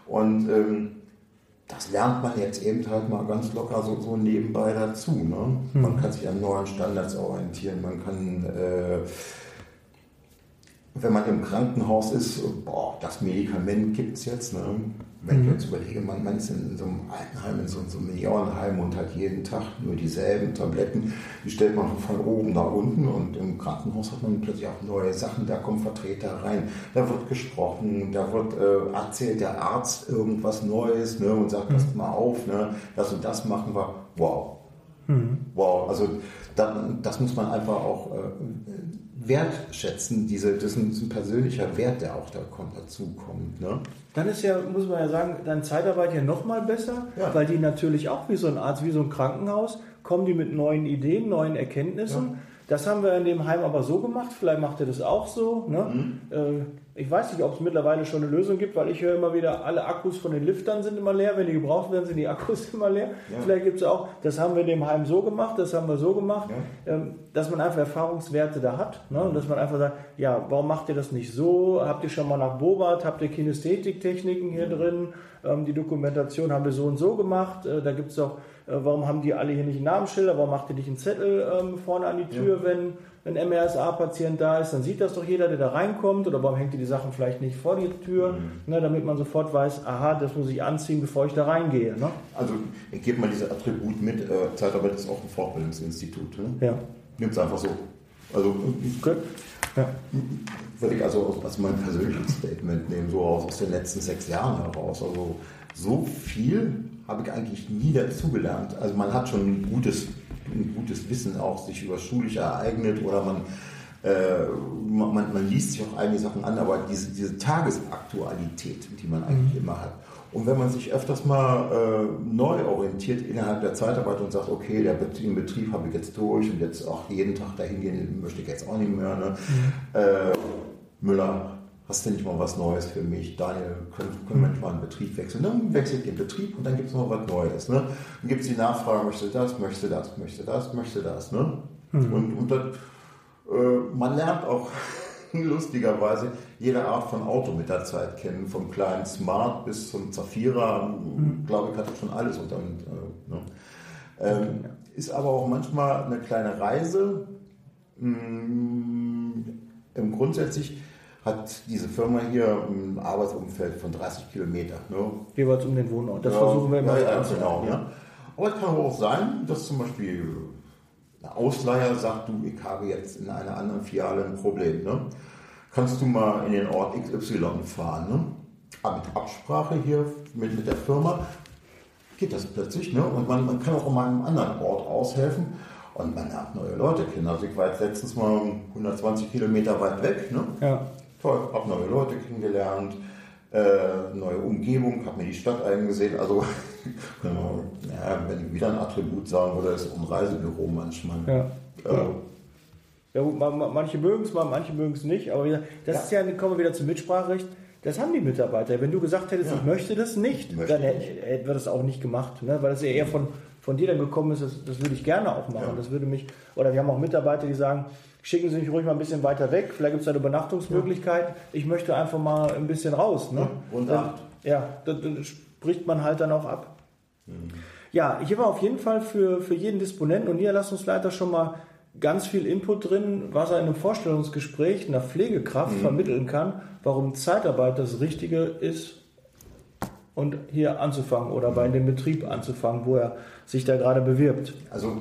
Und ähm, das lernt man jetzt eben halt mal ganz locker so, so nebenbei dazu. Ne? Mhm. Man kann sich an neuen Standards orientieren, man kann... Äh, wenn man im Krankenhaus ist, boah, das Medikament gibt es jetzt. Ne? Wenn mhm. ich jetzt überlege, man, man ist in so einem Altenheim, in so, so einem Millionenheim und hat jeden Tag nur dieselben Tabletten, die stellt man von oben nach unten und im Krankenhaus hat man plötzlich auch neue Sachen, da kommen Vertreter rein, da wird gesprochen, da wird äh, erzählt der Arzt irgendwas Neues ne, und sagt, mhm. passt mal auf, ne, das und das machen wir, wow. Mhm. Wow, also dann, das muss man einfach auch äh, wertschätzen. Diese, das, ist ein, persönlicher Wert, der auch da kommt, dazu kommt. Ne? Dann ist ja, muss man ja sagen, deine Zeitarbeit ja noch mal besser, ja. weil die natürlich auch wie so ein Arzt, wie so ein Krankenhaus, kommen die mit neuen Ideen, neuen Erkenntnissen. Ja. Das haben wir in dem Heim aber so gemacht, vielleicht macht ihr das auch so. Ne? Mhm. Ich weiß nicht, ob es mittlerweile schon eine Lösung gibt, weil ich höre immer wieder, alle Akkus von den Liftern sind immer leer. Wenn die gebraucht werden, sind die Akkus immer leer. Ja. Vielleicht gibt es auch, das haben wir in dem Heim so gemacht, das haben wir so gemacht, ja. ähm, dass man einfach Erfahrungswerte da hat. Ne? Und dass man einfach sagt, ja, warum macht ihr das nicht so? Habt ihr schon mal nach Bobat? Habt ihr Kinästhetiktechniken hier drin? Ähm, die Dokumentation haben wir so und so gemacht. Äh, da gibt es auch, warum haben die alle hier nicht Namensschilder? Warum macht ihr nicht einen Zettel ähm, vorne an die Tür, ja. wenn ein MRSA-Patient da ist, dann sieht das doch jeder, der da reinkommt. Oder warum hängt ihr die Sachen vielleicht nicht vor die Tür, mhm. ne, damit man sofort weiß, aha, das muss ich anziehen, bevor ich da reingehe. Ne? Also ich gebe mal dieses Attribut mit, äh, Zeitarbeit ist auch ein Fortbildungsinstitut. Ne? Ja. Nimmt es einfach so. Also okay. ja. würde ich also als mein persönliches Statement nehmen, so aus, aus den letzten sechs Jahren heraus. Also so viel habe ich eigentlich nie dazugelernt. Also man hat schon ein gutes ein gutes Wissen auch sich über schulisch ereignet oder man, äh, man, man, liest sich auch einige Sachen an, aber diese, diese Tagesaktualität, die man eigentlich mhm. immer hat. Und wenn man sich öfters mal äh, neu orientiert innerhalb der Zeitarbeit und sagt, okay, der den Betrieb habe ich jetzt durch und jetzt auch jeden Tag dahin gehen möchte ich jetzt auch nicht mehr. Ne? Mhm. Äh, Müller, hast du nicht mal was Neues für mich? Daniel, können, können wir nicht mal einen Betrieb wechseln? Dann wechselt den Betrieb und dann gibt es noch was Neues. Ne? Dann gibt es die Nachfrage, möchte das, möchte das, möchte das, möchte das. Ne? Mhm. Und, und das, äh, man lernt auch lustigerweise jede Art von Auto mit der Zeit kennen, vom kleinen Smart bis zum Zafira, mhm. glaube ich, hatte schon alles unter. Äh, ne? ähm, ist aber auch manchmal eine kleine Reise. Ähm, grundsätzlich hat diese Firma hier ein Arbeitsumfeld von 30 Kilometern. Ne? Jeweils um den Wohnort. Das ja, versuchen wir immer ja, ja, genau, ja. Aber es kann auch sein, dass zum Beispiel ein Ausleiher sagt, du, ich habe jetzt in einer anderen Filiale ein Problem. Ne? Kannst du mal in den Ort XY fahren? Ne? Aber mit Absprache hier mit, mit der Firma geht das plötzlich. Ne? Und man, man kann auch mal einem anderen Ort aushelfen. Und man lernt neue Leute kennen. Also ich war jetzt letztens mal 120 Kilometer weit weg. Ne? Ja. Toll, habe neue Leute kennengelernt, äh, neue Umgebung, habe mir die Stadt eingesehen. Also ja, wenn ich wieder ein Attribut sagen würde, ist ein Reisebüro manchmal. Ja. Äh, ja, manche mögen es mal, manche mögen es nicht, aber das ja. ist ja, kommen wir wieder zum Mitspracherecht. Das haben die Mitarbeiter. Wenn du gesagt hättest, ja. ich möchte das nicht, möchte dann hätten wir das auch nicht gemacht, ne? weil das ja eher von, von dir dann gekommen ist, das, das würde ich gerne auch machen. Das würde mich, oder wir haben auch Mitarbeiter, die sagen, schicken Sie mich ruhig mal ein bisschen weiter weg, vielleicht gibt es da eine Übernachtungsmöglichkeit. Ja. Ich möchte einfach mal ein bisschen raus. Ne? Und dann, ja, dann, dann spricht man halt dann auch ab. Mhm. Ja, hier war auf jeden Fall für, für jeden Disponenten und Niederlassungsleiter schon mal ganz viel Input drin, was er in einem Vorstellungsgespräch einer Pflegekraft mhm. vermitteln kann, warum Zeitarbeit das Richtige ist und hier anzufangen oder bei dem Betrieb anzufangen, wo er sich da gerade bewirbt. Also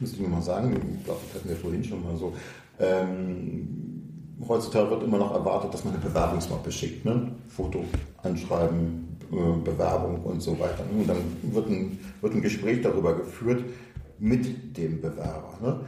müsste ich mal sagen, ich glaube, das hatten wir vorhin schon mal so. Ähm, heutzutage wird immer noch erwartet, dass man eine Bewerbungsmappe schickt, ne? Foto, Anschreiben, äh, Bewerbung und so weiter. Und dann wird ein, wird ein Gespräch darüber geführt mit dem Bewerber. Ne?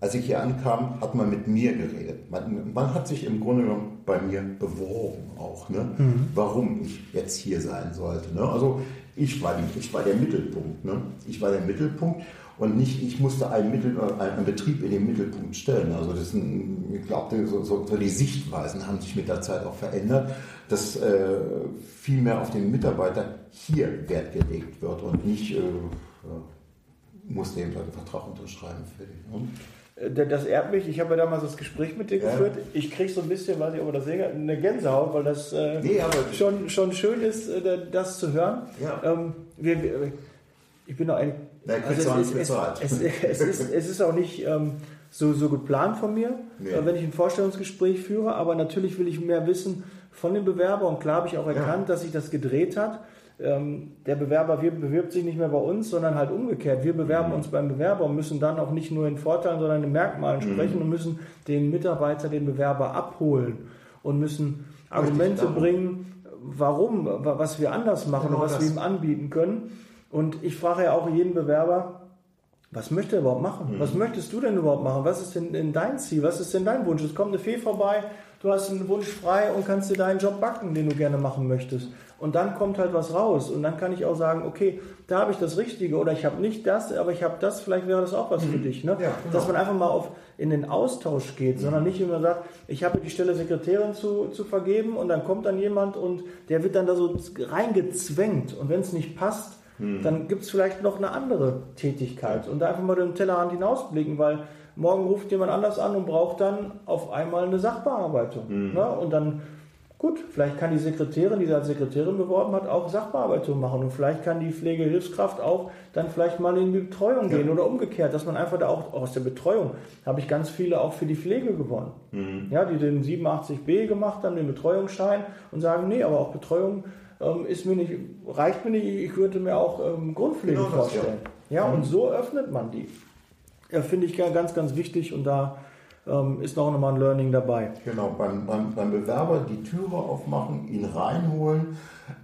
Als ich hier ankam, hat man mit mir geredet. Man, man hat sich im Grunde genommen bei mir beworben auch, ne? Mhm. warum ich jetzt hier sein sollte. Ne? Also ich war, die, ich war der Mittelpunkt. Ne? Ich war der Mittelpunkt und nicht, ich musste einen, Mittel, äh, einen Betrieb in den Mittelpunkt stellen. Also das sind, ich glaube, so, so, die Sichtweisen haben sich mit der Zeit auch verändert, dass äh, viel mehr auf den Mitarbeiter hier Wert gelegt wird und nicht äh, muss eben einen Vertrag unterschreiben für den. Ne? Äh, das ehrt mich. Ich habe ja damals das Gespräch mit dir ja. geführt. Ich kriege so ein bisschen, weiß ich, ob das sehe, eine Gänsehaut, weil das äh, nee, schon, schon schön ist, äh, das zu hören. Ja. Ähm, wir, wir, ich bin noch ein. Also es, ist, es, es, es, ist, es ist auch nicht ähm, so, so geplant von mir, nee. äh, wenn ich ein Vorstellungsgespräch führe, aber natürlich will ich mehr wissen von dem Bewerber und klar habe ich auch erkannt, ja. dass sich das gedreht hat ähm, der Bewerber wir, bewirbt sich nicht mehr bei uns, sondern halt umgekehrt. Wir bewerben mhm. uns beim Bewerber und müssen dann auch nicht nur in Vorteilen, sondern in Merkmalen mhm. sprechen und müssen den Mitarbeiter, den Bewerber abholen und müssen Argumente bringen, warum, was wir anders machen genau und was das. wir ihm anbieten können. Und ich frage ja auch jeden Bewerber, was möchte er überhaupt machen? Mhm. Was möchtest du denn überhaupt machen? Was ist denn, dein Ziel? Was ist denn dein Wunsch? Es kommt eine Fee vorbei, du hast einen Wunsch frei und kannst dir deinen Job backen, den du gerne machen möchtest. Und dann kommt halt was raus. Und dann kann ich auch sagen, okay, da habe ich das Richtige oder ich habe nicht das, aber ich habe das, vielleicht wäre das auch was mhm. für dich. Ne? Ja, genau. Dass man einfach mal auf, in den Austausch geht, mhm. sondern nicht immer sagt, ich habe die Stelle Sekretärin zu, zu vergeben und dann kommt dann jemand und der wird dann da so reingezwängt. Und wenn es nicht passt, mhm. dann gibt es vielleicht noch eine andere Tätigkeit. Und da einfach mal den Tellerrand hinausblicken, weil morgen ruft jemand anders an und braucht dann auf einmal eine Sachbearbeitung. Mhm. Ne? Und dann Gut, vielleicht kann die Sekretärin, die sich als Sekretärin beworben hat, auch Sachbearbeitung machen. Und vielleicht kann die Pflegehilfskraft auch dann vielleicht mal in die Betreuung gehen ja. oder umgekehrt, dass man einfach da auch aus der Betreuung habe ich ganz viele auch für die Pflege gewonnen. Mhm. Ja, die den 87b gemacht haben, den Betreuungsschein und sagen, nee, aber auch Betreuung ähm, ist mir nicht, reicht mir nicht, ich würde mir auch ähm, Grundpflege genau vorstellen. Das, ja, ja und so öffnet man die. Ja, finde ich ganz, ganz wichtig und da ähm, ist noch mal ein Learning dabei. Genau, beim, beim, beim Bewerber die Türe aufmachen, ihn reinholen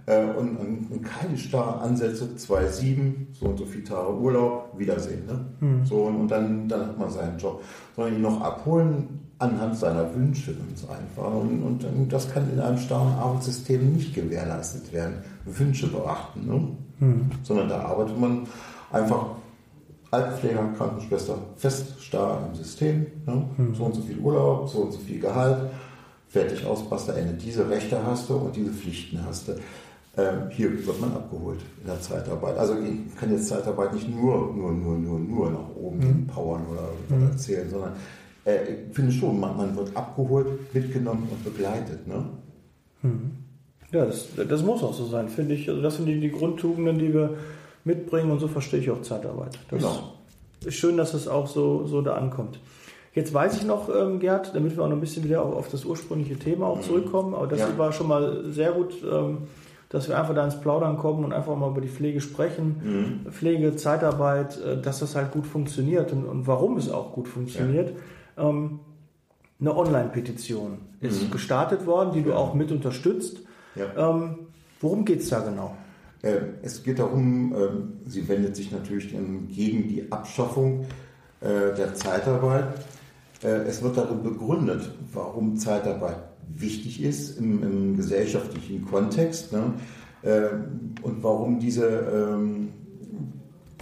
äh, und, und, keine starren Ansätze, 2,7, so und so viele Tage Urlaub, Wiedersehen. Ne? Hm. So, und, und dann, dann hat man seinen Job. Sondern ihn noch abholen anhand seiner Wünsche ganz einfach. Und, und, das kann in einem starren Arbeitssystem nicht gewährleistet werden. Wünsche beachten, ne? Mhm. sondern da arbeitet man einfach Altenpfleger, Krankenschwester, fest starr im System, ne? mhm. so und so viel Urlaub, so und so viel Gehalt, fertig aus, basta Ende. Diese Rechte hast du und diese Pflichten hast du. Ähm, hier wird man abgeholt in der Zeitarbeit. Also ich kann jetzt Zeitarbeit nicht nur, nur, nur, nur, nur nach oben mhm. powern oder, mhm. erzählen, sondern äh, ich finde schon, man, man, wird abgeholt, mitgenommen und begleitet. Ne? Mhm. Ja, das, das, muss auch so sein, finde ich. Also das sind die, die, Grundtugenden, die wir mitbringen und so verstehe ich auch Zeitarbeit. Das genau. ist schön, dass es auch so, so da ankommt. Jetzt weiß ich noch, ähm, Gerd, damit wir auch noch ein bisschen wieder auf, auf das ursprüngliche Thema auch mhm. zurückkommen, aber das ja. war schon mal sehr gut. Ähm, dass wir einfach da ins Plaudern kommen und einfach mal über die Pflege sprechen. Mhm. Pflege, Zeitarbeit, äh, dass das halt gut funktioniert und, und warum es auch gut funktioniert. Ja. Ähm, eine Online-Petition ist mhm. gestartet worden, die du auch mit unterstützt. Ja. Ähm, worum geht es da genau? Äh, es geht darum, ähm, sie wendet sich natürlich gegen die Abschaffung äh, der Zeitarbeit. Es wird darin begründet, warum Zeitarbeit wichtig ist im, im gesellschaftlichen Kontext ne? äh, und warum diese ähm,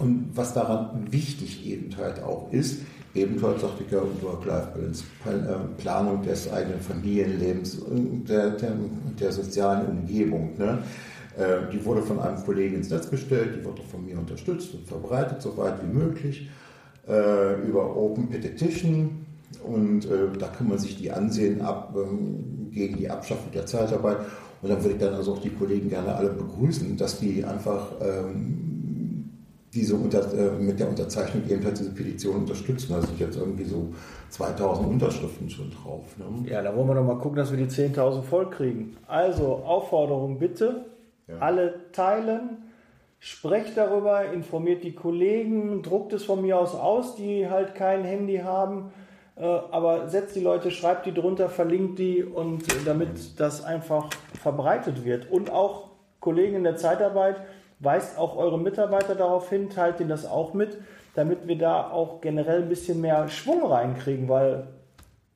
und was daran wichtig eben halt auch ist, eben sagte ich ja, Work-Life-Balance, äh, Planung des eigenen Familienlebens und der, der, der sozialen Umgebung. Ne? Äh, die wurde von einem Kollegen ins Netz gestellt, die auch von mir unterstützt und verbreitet, so weit wie möglich, äh, über Open Petition und da kann man sich die ansehen ab, ähm, gegen die Abschaffung der Zeitarbeit. Und dann würde ich dann also auch die Kollegen gerne alle begrüßen, dass die einfach ähm, diese unter, äh, mit der Unterzeichnung eben halt diese Petition unterstützen. Da sind jetzt irgendwie so 2000 Unterschriften schon drauf. Ne? Ja, da wollen wir noch mal gucken, dass wir die 10.000 voll kriegen. Also Aufforderung bitte, ja. alle teilen. Sprecht darüber, informiert die Kollegen, druckt es von mir aus aus, die halt kein Handy haben äh, aber setzt die Leute, schreibt die drunter, verlinkt die und damit das einfach verbreitet wird. Und auch Kollegen in der Zeitarbeit, weist auch eure Mitarbeiter darauf hin, teilt ihnen das auch mit, damit wir da auch generell ein bisschen mehr Schwung reinkriegen, weil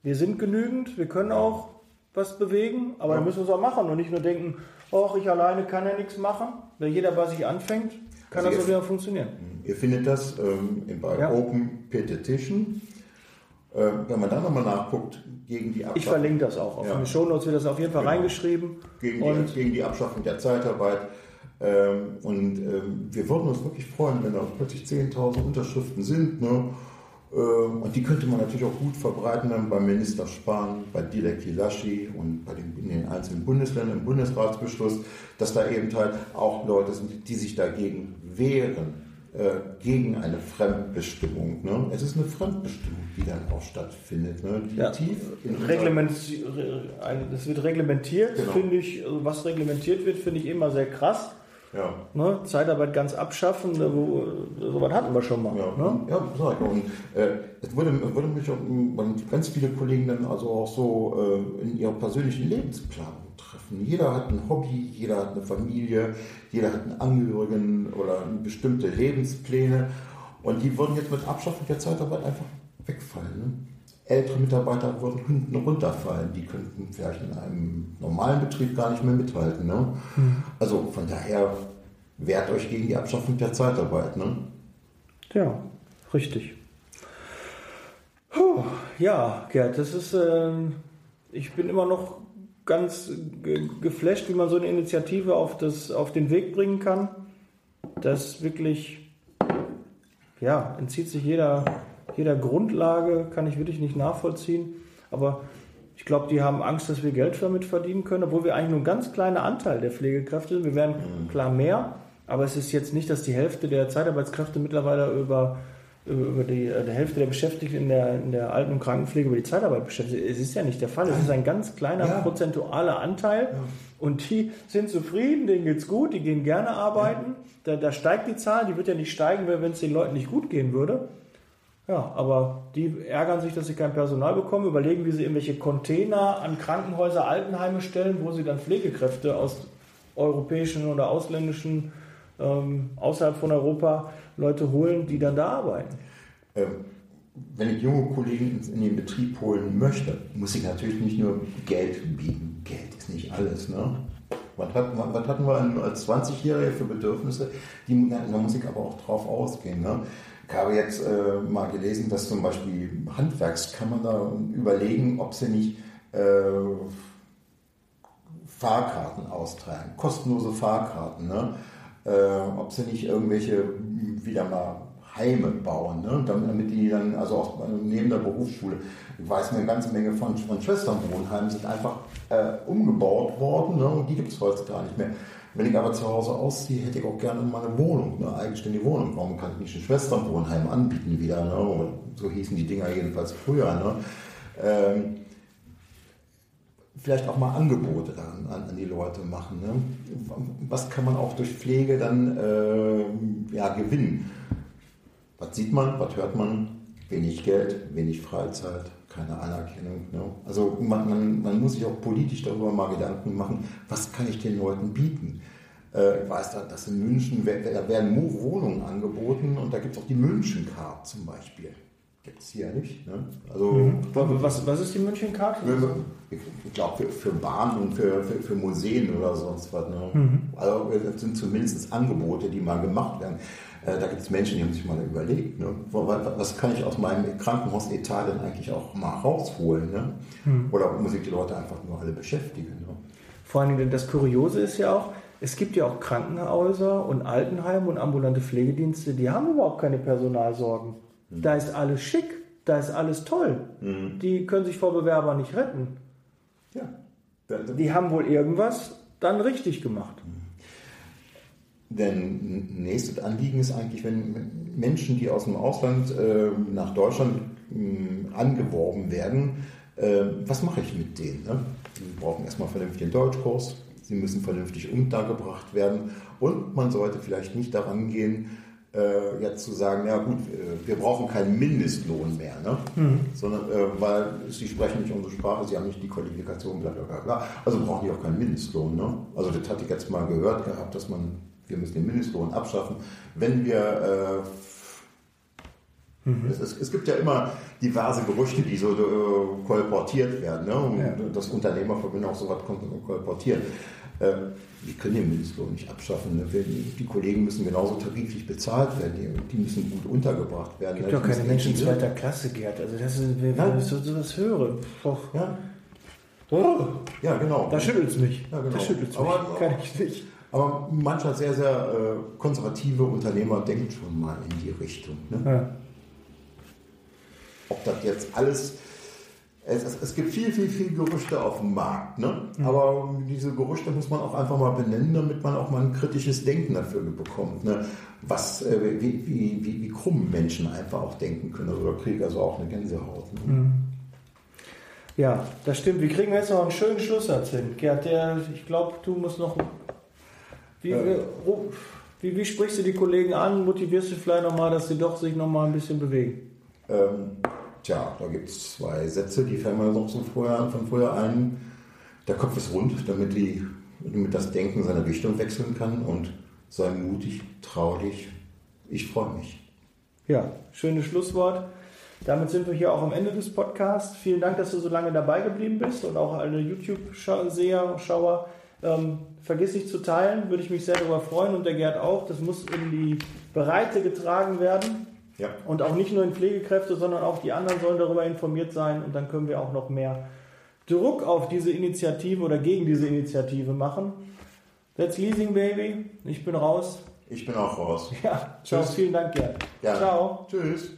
wir sind genügend, wir können auch was bewegen, aber ja. dann müssen wir es auch machen und nicht nur denken, oh, ich alleine kann ja nichts machen. Wenn jeder bei sich anfängt, kann also das auch wieder funktionieren. Ihr findet das ähm, bei ja. Open Petition äh, wenn man da nochmal nachguckt, gegen die Abschaffung. Ich verlinke das auch. Auf ja. den Shownotes wird das auf jeden Fall genau. reingeschrieben. Gegen die, gegen die, Abschaffung der Zeitarbeit. Ähm, und ähm, wir würden uns wirklich freuen, wenn da plötzlich 10.000 Unterschriften sind. Ne? Ähm, und die könnte man natürlich auch gut verbreiten dann beim Minister Spahn, bei Dilek Hilashi und bei den, in den einzelnen Bundesländern im Bundesratsbeschluss, dass da eben halt auch Leute sind, die sich dagegen wehren äh, gegen eine Fremdbestimmung. Ne? Es ist eine Fremdbestimmung, die dann auch stattfindet. Ne? Die ja. tief Reglement, das wird reglementiert, genau. finde ich, also was reglementiert wird, finde ich immer sehr krass. Ja. Ne? Zeitarbeit ganz abschaffen, wo, sowas hatten wir schon mal. Ja, ne? ja sag ich. Und äh, es würde, würde mich ganz viele Kollegen dann also auch so äh, in ihrer persönlichen Lebensplanung treffen. Jeder hat ein Hobby, jeder hat eine Familie, jeder hat einen Angehörigen oder bestimmte Lebenspläne. Und die würden jetzt mit Abschaffung der Zeitarbeit einfach wegfallen. Ne? Ältere Mitarbeiter würden hinten runterfallen. Die könnten vielleicht in einem normalen Betrieb gar nicht mehr mithalten. Ne? Mhm. Also von daher wehrt euch gegen die Abschaffung der Zeitarbeit. Ne? Ja, richtig. Puh, ja, Gerd, das ist, äh, ich bin immer noch ganz ge geflasht, wie man so eine Initiative auf, das, auf den Weg bringen kann. Das wirklich, ja, entzieht sich jeder, jeder Grundlage, kann ich wirklich nicht nachvollziehen. Aber ich glaube, die haben Angst, dass wir Geld damit verdienen können, obwohl wir eigentlich nur ein ganz kleiner Anteil der Pflegekräfte sind. Wir werden mhm. klar mehr, aber es ist jetzt nicht, dass die Hälfte der Zeitarbeitskräfte mittlerweile über über die, äh, die Hälfte der Beschäftigten in der, in der Alten- und Krankenpflege über die Zeitarbeit beschäftigt. Es ist ja nicht der Fall. Es ist ein ganz kleiner ja. prozentualer Anteil. Ja. Und die sind zufrieden, denen geht es gut, die gehen gerne arbeiten. Ja. Da, da steigt die Zahl, die wird ja nicht steigen, wenn es den Leuten nicht gut gehen würde. Ja, aber die ärgern sich, dass sie kein Personal bekommen, überlegen, wie sie irgendwelche Container an Krankenhäuser, Altenheime stellen, wo sie dann Pflegekräfte aus europäischen oder ausländischen, ähm, außerhalb von Europa Leute holen, die dann da arbeiten. Ähm, wenn ich junge Kollegen in den Betrieb holen möchte, muss ich natürlich nicht nur Geld bieten. Geld ist nicht alles. Ne? Was, hat, was hatten wir als 20-Jährige für Bedürfnisse, die in der Musik aber auch drauf ausgehen. Ne? Ich habe jetzt äh, mal gelesen, dass zum Beispiel Handwerkskammern da überlegen, ob sie nicht äh, Fahrkarten austragen, kostenlose Fahrkarten. Ne? Äh, ob sie nicht irgendwelche wieder mal Heime bauen, ne? damit die dann, also auch neben der Berufsschule, ich weiß eine ganze Menge von, von Schwesternwohnheimen sind einfach äh, umgebaut worden ne? und die gibt es heutzutage nicht mehr. Wenn ich aber zu Hause ausziehe, hätte ich auch gerne mal eine Wohnung, eine eigenständige Wohnung. Warum kann ich nicht ein Schwesternwohnheim anbieten wieder? Ne? So hießen die Dinger jedenfalls früher. Ne? Ähm, vielleicht auch mal Angebote an, an, an die Leute machen. Ne? Was kann man auch durch Pflege dann äh, ja, gewinnen? Was sieht man, was hört man? Wenig Geld, wenig Freizeit, keine Anerkennung. Ne? Also man, man, man, muss sich auch politisch darüber mal Gedanken machen, was kann ich den Leuten bieten? Äh, ich weiß, dass in München da werden Wohnungen angeboten und da gibt es auch die München-Card zum Beispiel. Gibt es hier nicht. Ne? Also, mhm. was, was ist die München-Card? Ich glaube, für, für Bahn und für, für, für, Museen oder sonst was. Ne? Mhm. Also, das sind zumindest Angebote, die mal gemacht werden. Äh, da gibt es Menschen, die haben sich mal überlegt, ne? was kann ich aus meinem Krankenhausetat denn eigentlich auch mal rausholen? Ne? Mhm. Oder muss ich die Leute einfach nur alle beschäftigen? Ne? Vor allem, das Kuriose ist ja auch, es gibt ja auch Krankenhäuser und Altenheime und ambulante Pflegedienste, die haben überhaupt keine Personalsorgen. Mhm. Da ist alles schick, da ist alles toll. Mhm. Die können sich vor Bewerbern nicht retten. Ja. Die haben wohl irgendwas dann richtig gemacht. Denn nächstes Anliegen ist eigentlich, wenn Menschen, die aus dem Ausland äh, nach Deutschland äh, angeworben werden, äh, was mache ich mit denen? Ne? Sie brauchen erstmal vernünftigen Deutschkurs, sie müssen vernünftig untergebracht werden und man sollte vielleicht nicht daran gehen, äh, jetzt zu sagen, ja gut, äh, wir brauchen keinen Mindestlohn mehr, ne? Mhm. sondern äh, weil sie sprechen nicht unsere Sprache, sie haben nicht die Qualifikation, bla bla, bla. also brauchen die auch keinen Mindestlohn. Ne? Also das hatte ich jetzt mal gehört gehabt, dass man wir müssen den Mindestlohn abschaffen. Wenn wir äh, mhm. es, es, gibt ja immer diverse Gerüchte, die so äh, kolportiert werden. Ne? Und ja. das Unternehmerverbünde auch so was kolportieren. Äh, wir können den Mindestlohn nicht abschaffen. Ne? Die Kollegen müssen genauso tariflich bezahlt werden. Die, müssen gut untergebracht werden. Es gibt ne? doch keine Menschen zweiter Klasse, Gerd. Also das ist, wenn ja? ich so, sowas höre. Och. Ja. Oh. ja, genau. Da schüttelt es mich. Ja, genau. Da schüttelt es mich. Aber, Kann ich nicht. Aber mancher sehr, sehr äh, konservative Unternehmer denkt schon mal in die Richtung. Ne? Ja. Ob das jetzt alles. Es, es, es, gibt viel, viel, viel Gerüchte auf dem Markt. Ne? Mhm. Aber diese Gerüchte muss man auch einfach mal benennen, damit man auch mal ein kritisches Denken dafür bekommt. Ne? Was, äh, wie, wie, wie, wie, krumm Menschen einfach auch denken können. Also da kriege ich also auch eine Gänsehaut. Ne? Mhm. Ja, das stimmt. Wir kriegen jetzt noch einen schönen Schlusssatz hin. Gerd, der, ich glaube, du musst noch wie, äh, wie, wie, sprichst du die Kollegen an? Motivierst du vielleicht nochmal, dass sie doch sich nochmal ein bisschen bewegen? Ähm, tja, da gibt es zwei Sätze, die fallen mir noch so vorher, von vorher ein. Der Kopf ist rund, damit, die, damit das Denken seine Richtung wechseln kann und sei mutig, trau dich. Ich freue mich. Ja, schönes Schlusswort. Damit sind wir hier auch am Ende des Podcasts. Vielen Dank, dass du so lange dabei geblieben bist und auch alle YouTube-Seher, Schauer. Ähm, vergiss nicht zu teilen, würde ich mich sehr darüber freuen und der Gerd auch. Das muss in die Breite getragen werden. Ja. Und auch nicht nur in Pflegekräfte, sondern auch die anderen sollen darüber informiert sein und dann können wir auch noch mehr Druck auf diese Initiative oder gegen diese Initiative machen. That's Leasing Baby. Ich bin raus. Ich bin auch raus. Ja, ciao. Tschüss. Vielen Dank, Gerd. Ja. Ciao. Tschüss.